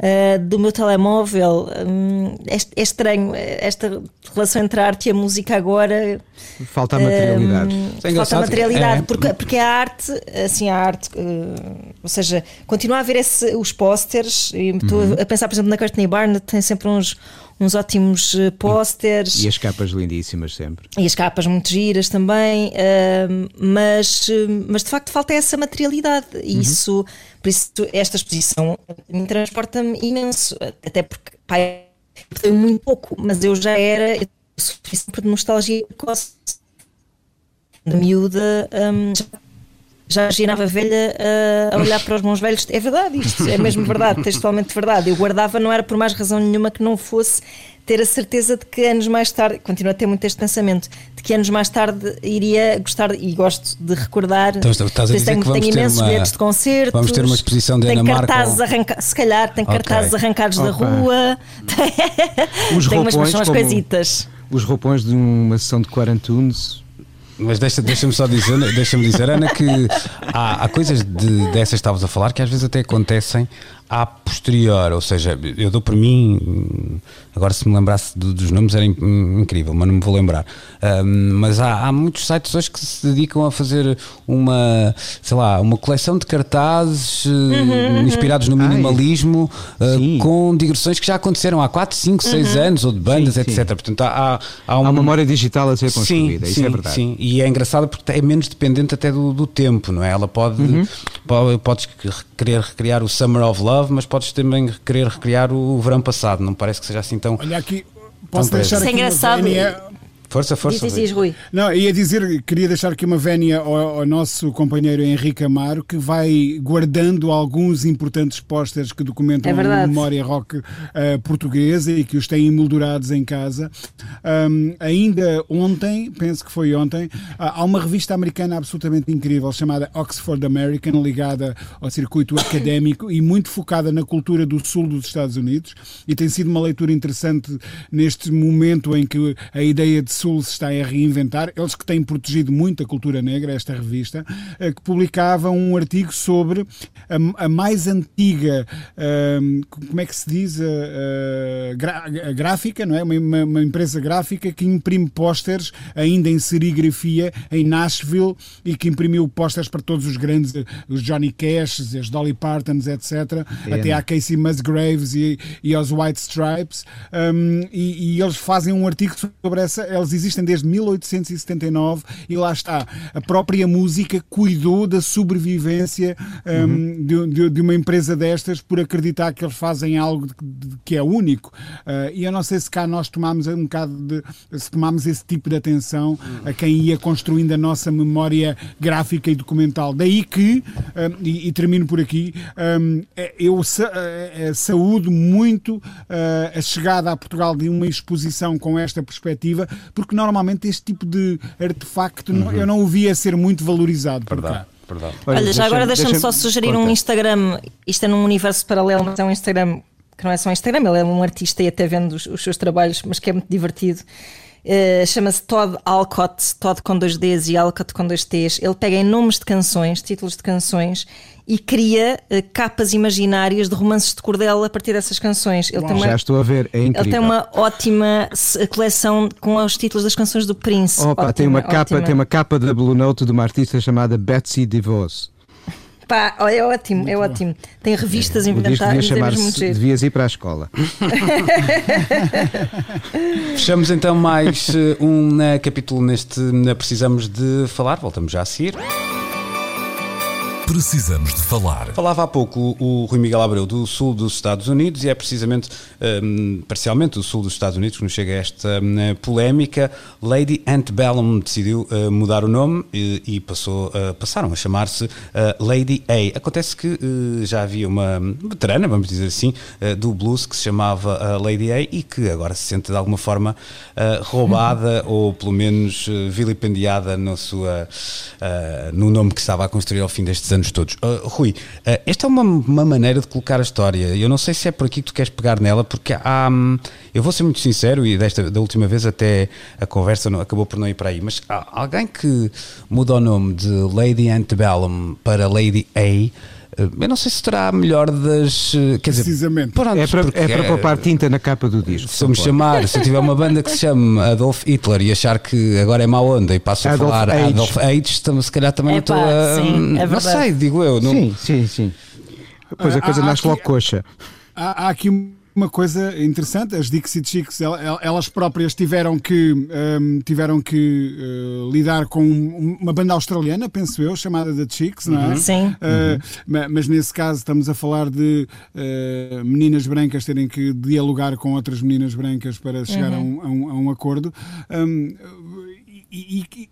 uh, do meu telemóvel. Um, é, é, estranho esta relação entre a arte e a música agora. Falta a materialidade. Um, falta a materialidade, é. porque, porque a arte, assim, a arte, uh, ou seja, continua a haver esse, os pósteres. Estou uhum. a pensar, por exemplo, na Courtney Barnett, tem sempre uns uns ótimos pósteres. E as capas lindíssimas sempre. E as capas muito giras também, uh, mas, mas de facto falta essa materialidade. Uhum. Isso, por isso, esta exposição me transporta-me imenso, até porque pá, eu muito pouco, mas eu já era eu sofri sempre de nostalgia precoce. De miúda, um, já já imaginava velha uh, a olhar para os bons velhos. É verdade, isto é mesmo verdade, textualmente verdade. Eu guardava, não era por mais razão nenhuma que não fosse ter a certeza de que anos mais tarde, continuo a ter muito este pensamento, de que anos mais tarde iria gostar e gosto de recordar. Então, estás a dizer tenho, que vamos tenho imensos uma, bilhetes de concertos. Vamos ter uma exposição de Ana Marco. Arranca, se calhar tem okay. cartazes arrancados okay. da rua. Os tem roupões, umas, umas coisitas. Os roupões de uma sessão de Quarantunes mas deixa-me deixa só dizer, deixa-me dizer, Ana, que há, há coisas de, dessas que estavas a falar que às vezes até acontecem a posterior, ou seja, eu dou por mim, agora se me lembrasse dos nomes era incrível, mas não me vou lembrar. mas há, há, muitos sites hoje que se dedicam a fazer uma, sei lá, uma coleção de cartazes uhum, uhum. inspirados no minimalismo uh, com digressões que já aconteceram há 4, 5, 6 anos, ou de bandas, sim, etc. Sim. Portanto, há, há, uma... há, uma memória digital a ser construída, sim, isso é verdade. Sim, e é engraçado porque é menos dependente até do, do tempo, não é? Ela pode, uhum. pode podes querer recriar o Summer of Love Love, mas podes também querer recriar o verão passado. Não parece que seja assim tão. Olha aqui, posso deixar aqui. Isso é engraçado. Força, força. Diz, diz, Rui. Não, ia dizer, queria deixar aqui uma vénia ao, ao, nosso companheiro Henrique Amaro, que vai guardando alguns importantes pósteres que documentam é a memória rock uh, portuguesa e que os tem emoldurados em casa. Um, ainda ontem, penso que foi ontem, uh, há uma revista americana absolutamente incrível chamada Oxford American, ligada ao circuito académico e muito focada na cultura do sul dos Estados Unidos. E tem sido uma leitura interessante neste momento em que a ideia de Sul se está a reinventar, eles que têm protegido muito a cultura negra, esta revista, eh, que publicava um artigo sobre a, a mais antiga, uh, como é que se diz, uh, a gráfica, não é? Uma, uma, empresa gráfica que imprime pósteres ainda em serigrafia em Nashville e que imprimiu pósteres para todos os grandes, os Johnny Cash, as Dolly Partons, etc., é, até à Casey Musgraves e, e aos White Stripes, um, e, e, eles fazem um artigo sobre essa, eles elas existem desde 1879 e lá está. A própria música cuidou da sobrevivência um, uhum. de, de, de, uma empresa destas por acreditar que eles fazem algo de, que é único. Uh, e eu não sei se cá nós tomamos um bocado de. se tomamos esse tipo de atenção a quem ia construindo a nossa memória gráfica e documental. Daí que, um, e, e, termino por aqui, um, é, eu sa é, é, saúdo muito uh, a chegada a Portugal de uma exposição com esta perspectiva, porque normalmente este tipo de artefacto uhum. eu não o via ser muito valorizado. Verdade. Verdade. Olha, Olha já agora deixa-me deixa só sugerir conta. um Instagram, isto é num universo paralelo, mas é um Instagram que não é só um Instagram, ele é um artista e até vendo os, os seus trabalhos, mas que é muito divertido. Uh, Chama-se Todd Alcott, Todd com dois Ds e Alcott com dois Ts. Ele pega em nomes de canções, títulos de canções e cria uh, capas imaginárias de romances de cordel a partir dessas canções. Ele tem uma, Já estou a ver, é incrível. Ele tem uma ótima coleção com os títulos das canções do Prince. Opa, ótima, tem uma capa, tem uma capa da Blue Note de uma artista chamada Betsy DeVos. Pá, é ótimo, é ótimo. Tem revistas é. inventadas. Devias ir para a escola. Fechamos então mais eh, um uh, capítulo neste Precisamos de Falar. Voltamos já a seguir. Precisamos de falar. Falava há pouco o, Rui Miguel Abreu do sul dos Estados Unidos e é precisamente, um, parcialmente, do sul dos Estados Unidos que nos chega esta um, polémica. Lady Antebellum decidiu uh, mudar o nome e, e passou, uh, passaram a chamar-se uh, Lady A. Acontece que já havia uma veterana, vamos dizer assim, do blues que se chamava Lady A e que agora se sente de alguma forma roubada ou pelo menos vilipendiada no, sua, no nome que estava a construir ao fim destes anos anos todos. Uh, Rui, uh, esta é uma, uma, maneira de colocar a história. Eu não sei se é por aqui que tu queres pegar nela, porque há. Um, eu vou ser muito sincero, e desta, da última vez até a conversa não, acabou por não ir para aí, mas há alguém que muda o nome de Lady Antebellum para Lady A eu não sei se terá a melhor das. eh, Quer dizer, Precisamente. pronto, É para, porque, é para poupar tinta na capa do disco. Se eu me chamar, se eu tiver uma banda que se chame Adolf Hitler e achar que agora é má onda e passo a Adolf falar H. Adolf H, tam- se calhar também estou a. sim, é não verdade. sei, digo eu. Não, Sim, sim, sim. Depois a coisa nasce aqui- logo coxa. Há, há aqui uma coisa interessante, as Dixie Chicks, el- el- elas próprias tiveram que, hum, tiveram que eh, lidar com um- uma banda australiana, penso eu, chamada The Chicks, não é? Sim. Uh, ma- Mas nesse caso estamos a falar de uh, meninas brancas terem que dialogar com outras meninas brancas para chegar a, um, a um- a um acordo. Um, e- e- e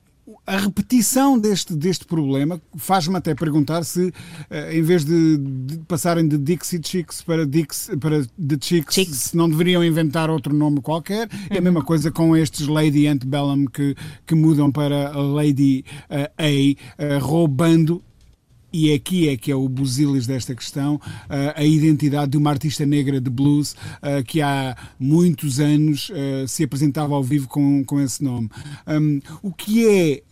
a repetição deste, deste problema faz-me até perguntar se, uh, em vez de, de passarem de Dixie Chicks para, Dix, para The Chicks, Chicks. se não deveriam inventar outro nome qualquer. É a mesma coisa com estes Lady Antebellum que, que mudam para Lady uh, A, uh, roubando e aqui é que é o busilis desta questão, ah, a identidade de uma artista negra de blues ah, que há muitos anos ah, se apresentava ao vivo com, com esse nome. O que é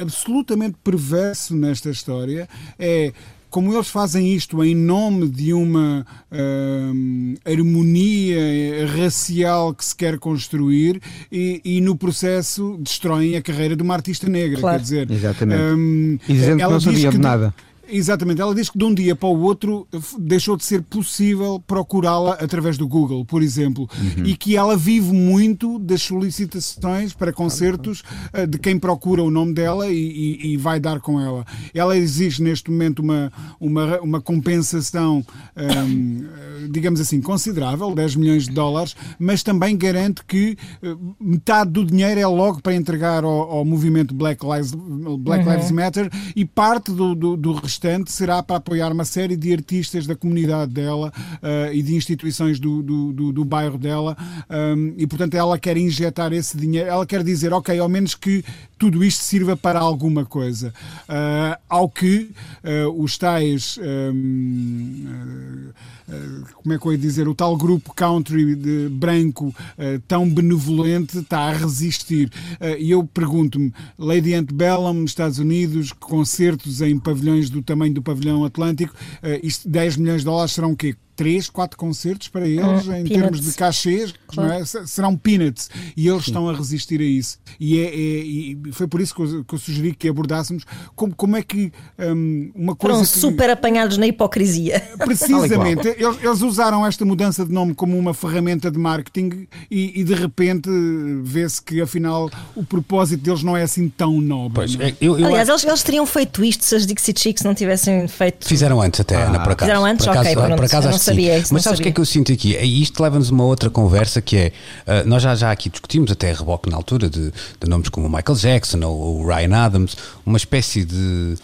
absolutamente perverso nesta história é como eles fazem isto em nome de uma hum, harmonia racial que se quer construir e, e no processo destroem a carreira de uma artista negra. Claro. Quer dizer, Exatamente. hum, E dizendo que não de de- nada. Exatamente, ela diz que de um dia para o outro deixou de ser possível procurá-la através do Google, por exemplo, e que ela vive muito das solicitações para concertos eh, de quem procura o nome dela e, e- e vai dar com ela. Ela exige neste momento uma, uma, uma compensação, hum, eh, digamos assim, considerável, 10 milhões de dólares, mas também garante que eh, metade do dinheiro é logo para entregar ao, ao movimento Black Lives, Black Lives Matter e parte do, do, do restante será para apoiar uma série de artistas da comunidade dela eh, e de instituições do, do, do, do bairro dela um, e portanto ela quer injetar esse dinheiro, ela quer dizer, ok, ao menos que tudo isto sirva para alguma coisa. Ah, ao que ah, os tais, ah, ah, como é que eu ia dizer, o tal grupo country de branco ah, tão benevolente está a resistir. Ah, e eu pergunto-me, Lady Antebellum, Estados Unidos, concertos em pavilhões do tamanho do pavilhão Atlântico, isto, 10 milhões de dólares serão o quê? Três, quatro concertos para eles Hum, em peanuts. termos de cachês, Claro. não é? Serão peanuts e eles estão a resistir a isso. E, é, é- e foi por isso que eu, que eu sugeri que abordássemos como, como é que hum, uma coisa. Foram que- super apanhados na hipocrisia. Precisamente, eles, eles usaram esta mudança de nome como uma ferramenta de marketing e, e de repente vê-se que afinal o propósito deles não é assim tão nobre. Pois, é? é, eu, eu Aliás, eles, eles teriam feito isto se as Dixie Chicks não tivessem feito. Fizeram antes até, Ana, por acaso. Fizeram antes? Por acaso, Ok, por acaso Sabia isso, Mas sabes o que é que eu sinto aqui? É isto leva-nos a uma outra conversa que é, ah, nós já, já aqui discutimos até a reboque na altura de, de nomes como o Michael Jackson ou o Ryan Adams, uma espécie de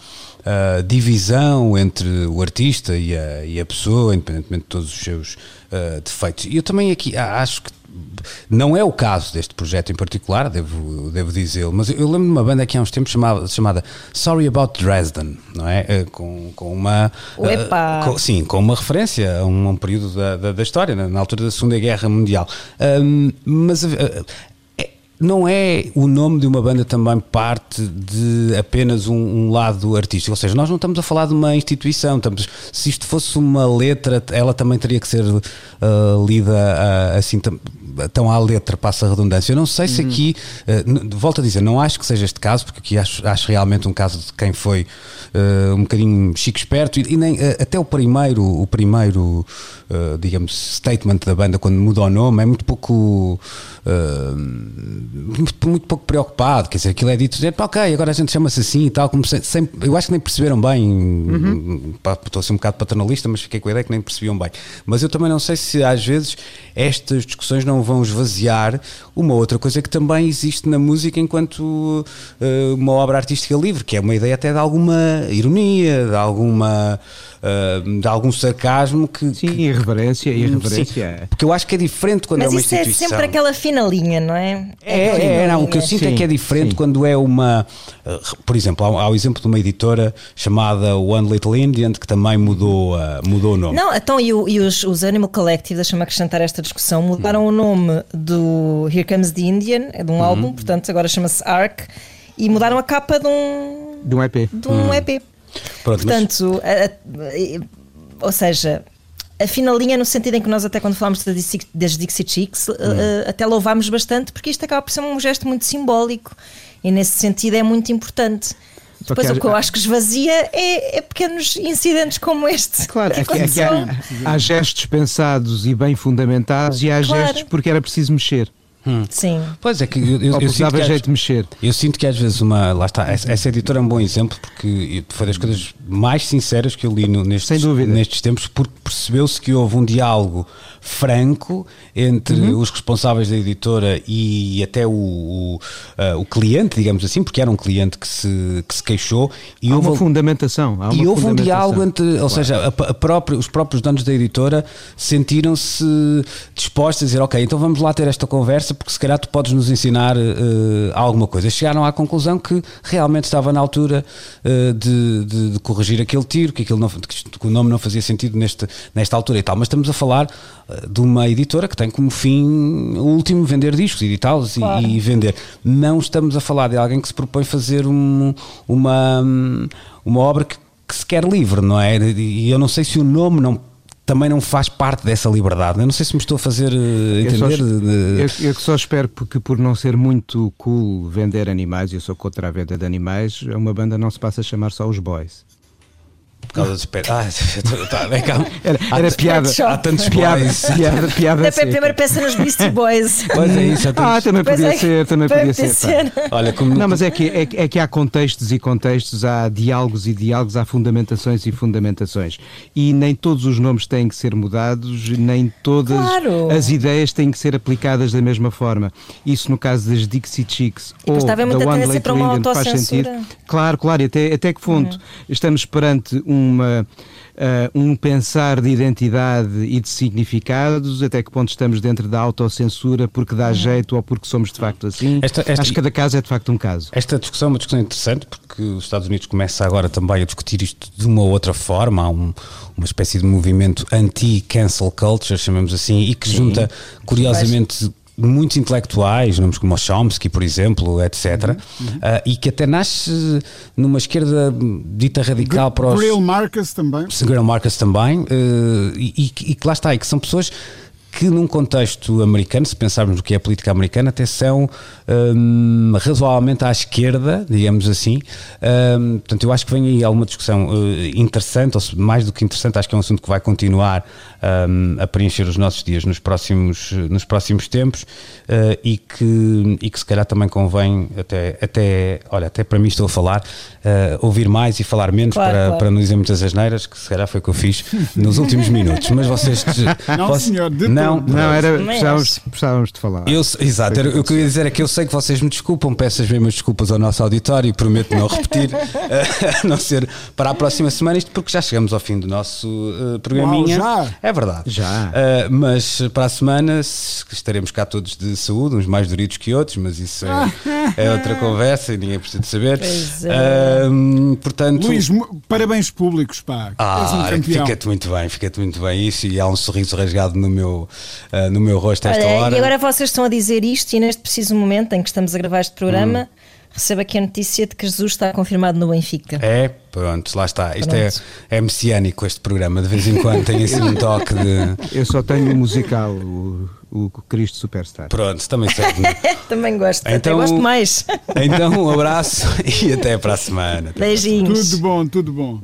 ah, divisão entre o artista e a, e a pessoa, independentemente de todos os seus ah, defeitos. E eu também aqui acho que não é o caso deste projeto em particular, devo, devo dizê-lo, mas eu lembro de uma banda que há uns tempos chamada, chamada Sorry About Dresden, não é? Eh, Com, com uma. Uepa! com- sim, com uma referência a um, a um período da, da, da história, na, na altura da Segunda Guerra Mundial. Ahm, mas. é- não é o nome de uma banda também parte de apenas um, um lado artístico, ou seja, nós não estamos a falar de uma instituição, estamos, se isto fosse uma letra, ela também teria que ser ah, lida ah, assim tam- tão à letra, passa a redundância. Eu não sei se aqui, ah, n- volto a dizer, não acho que seja este caso, porque aqui acho, acho realmente um caso de quem foi ah, um bocadinho chico esperto e, e nem, ah, até o primeiro, o primeiro digamos, statement da banda quando muda o nome é muito pouco ah, muito, pouco preocupado, quer dizer, aquilo é dito dizer, "Pá, ok, agora a gente chama-se assim e tal, como se- sem- eu acho que nem perceberam bem, pá, estou a ser um bocado paternalista, mas fiquei com a ideia que nem percebiam bem. Mas eu também não sei se às vezes estas discussões não vão esvaziar uma outra coisa que também existe na música enquanto eh, uma obra artística livre, que é uma ideia até de alguma ironia, de alguma eh, de algum sarcasmo que, Sim, que- irreverência, Sim, irreverência. porque eu acho que é diferente quando Mas é uma isso é instituição. sempre aquela fina linha, não é? É, é, fina não, o que eu sinto é Sim, que é diferente sim. quando é uma. uh, Por exemplo, há, há o exemplo de uma editora chamada One Little Indian que também mudou, uh, mudou o nome. Não, então e, o- e os, os Animal Collective, deixa-me acrescentar esta discussão, mudaram o nome do Here Comes the Indian, é de um álbum, portanto agora chama-se Ark, e mudaram a capa de um, De um EP. de um Uhum. EP. Pronto, mas- Portanto, a- a- ou seja, a finalinha no sentido em que nós até quando falámos das Dixie Chicks, Hum. eh, eh, até louvámos bastante porque isto acaba por ser um gesto muito simbólico e nesse sentido é muito importante. Só Depois que o que eu acho que esvazia é, é pequenos incidentes como este. Claro, que é que, há, há gestos pensados e bem fundamentados e há Claro. gestos porque era preciso mexer. Sim. Pois é que eu, eu, eu sinto que às- jeito de mexer. Eu sinto que às vezes uma. Lá está, essa, essa editora é um bom exemplo porque foi das coisas mais sinceras que eu li no- nestes, Sem dúvida. nestes tempos, porque percebeu-se que houve um diálogo franco entre Uhum. os responsáveis da editora e até o, o, ah, o cliente, digamos assim, porque era um cliente que se, que se queixou. E Há houve, uma fundamentação. Há uma e houve um fundamentação. diálogo entre, ou seja, a- a própria- os próprios donos da editora sentiram-se dispostos a dizer, ok, então vamos lá ter esta conversa porque se calhar tu podes nos ensinar eh, alguma coisa. Chegaram à conclusão que realmente estava na altura eh, de, de- de corrigir aquele tiro, que, aquilo não, que o nome não fazia sentido neste, nesta altura e tal. Mas estamos a falar eh, de uma editora que tem como fim último vender discos, editá-los e- Claro. e vender. Não estamos a falar de alguém que se propõe fazer um- uma, uma obra que, que se quer livre, não é? E eu não sei se o nome não, também não faz parte dessa liberdade. Eu não sei se me estou a fazer eh, Eu só, entender. de- eu, eu só espero que por não ser muito cool vender animais, e eu sou contra a venda de animais, uma banda não se passa a chamar só os boys. Por causa dos pés. Ah, tá, vem cá. Era, Há era piada. Há tantos Piada, boys. piada, piada Até a primeira peça nos Beastie Boys. Pois é isso. há Ah, tantos- também Pois podia é, ser, também podia ser. pá. Olha, como Não, mas é que, é, que- é que há contextos e contextos, há diálogos e diálogos, há fundamentações e fundamentações. E nem todos os nomes têm que ser mudados, nem todas Claro. as ideias têm que ser aplicadas da mesma forma. Isso no caso das Dixie Chicks ou da muita One tendência Late para faz autocensura. sentido. Claro, claro, e até, até que ponto estamos perante uma, ah, um pensar de identidade e de significados, até que ponto estamos dentro da autocensura porque dá jeito ou porque somos de facto assim. Esta- esta- Acho que cada caso é de facto um caso. Esta discussão é uma discussão interessante porque os Estados Unidos começa agora também a discutir isto de uma outra forma. Há um- uma espécie de movimento anti-cancel culture, chamamos assim, e que junta, curiosamente, muitos intelectuais, nomes como o Chomsky, por exemplo, etc., ah, e que até nasce numa esquerda dita radical para os. Marcus também. Seguram Marcus também, eh, e, e que lá está, e que são pessoas que num contexto americano, se pensarmos no que é a política americana, até são hum, razoavelmente à esquerda, digamos assim. Hum, portanto, eu acho que vem aí alguma discussão eh, interessante, ou se- mais do que interessante, acho que é um assunto que vai continuar hum, a preencher os nossos dias nos próximos, nos próximos tempos eh, e, que, e que se calhar também convém, até, até olha, até para mim estou a falar, eh, ouvir mais e falar menos Claro, para, claro. para não dizer muitas asneiras, que se calhar foi o que eu fiz nos últimos minutos. Mas vocês. Não, vocês- senhor, de não, todo. Não, era, precisávamos, precisávamos de falar. eu, exato, era- o que eu ia dizer é que eu sei que vocês me desculpam, peço as mesmas desculpas ao nosso auditório e prometo não repetir, eh, a não ser para a próxima semana, isto porque já chegamos ao fim do nosso eh, programinha. Uau, já? É verdade. Já. Eh, mas para a semana se- estaremos cá todos de saúde, uns mais duridos que outros, mas isso é, é outra conversa e ninguém precisa de saber. Pois é. Ahm, portanto, Luís, parabéns públicos, pá. Um ah, campeão. fica-te muito bem, fica-te muito bem isso e há um sorriso rasgado no meu, ah, no meu rosto a esta Olha, hora. e agora vocês estão a dizer isto e neste preciso momento em que estamos a gravar este programa, recebo aqui a notícia de que Jesus está confirmado no Benfica. É, pronto, lá está. Isto Pronto. é, é messiânico este programa, de vez em quando tem assim um toque de. Eu só tenho o musical, o, o Cristo Superstar. Pronto, também serve. Também gosto, até Então- gosto mais. Então, um abraço e até para a semana. Beijinhos. Tudo bom, tudo bom.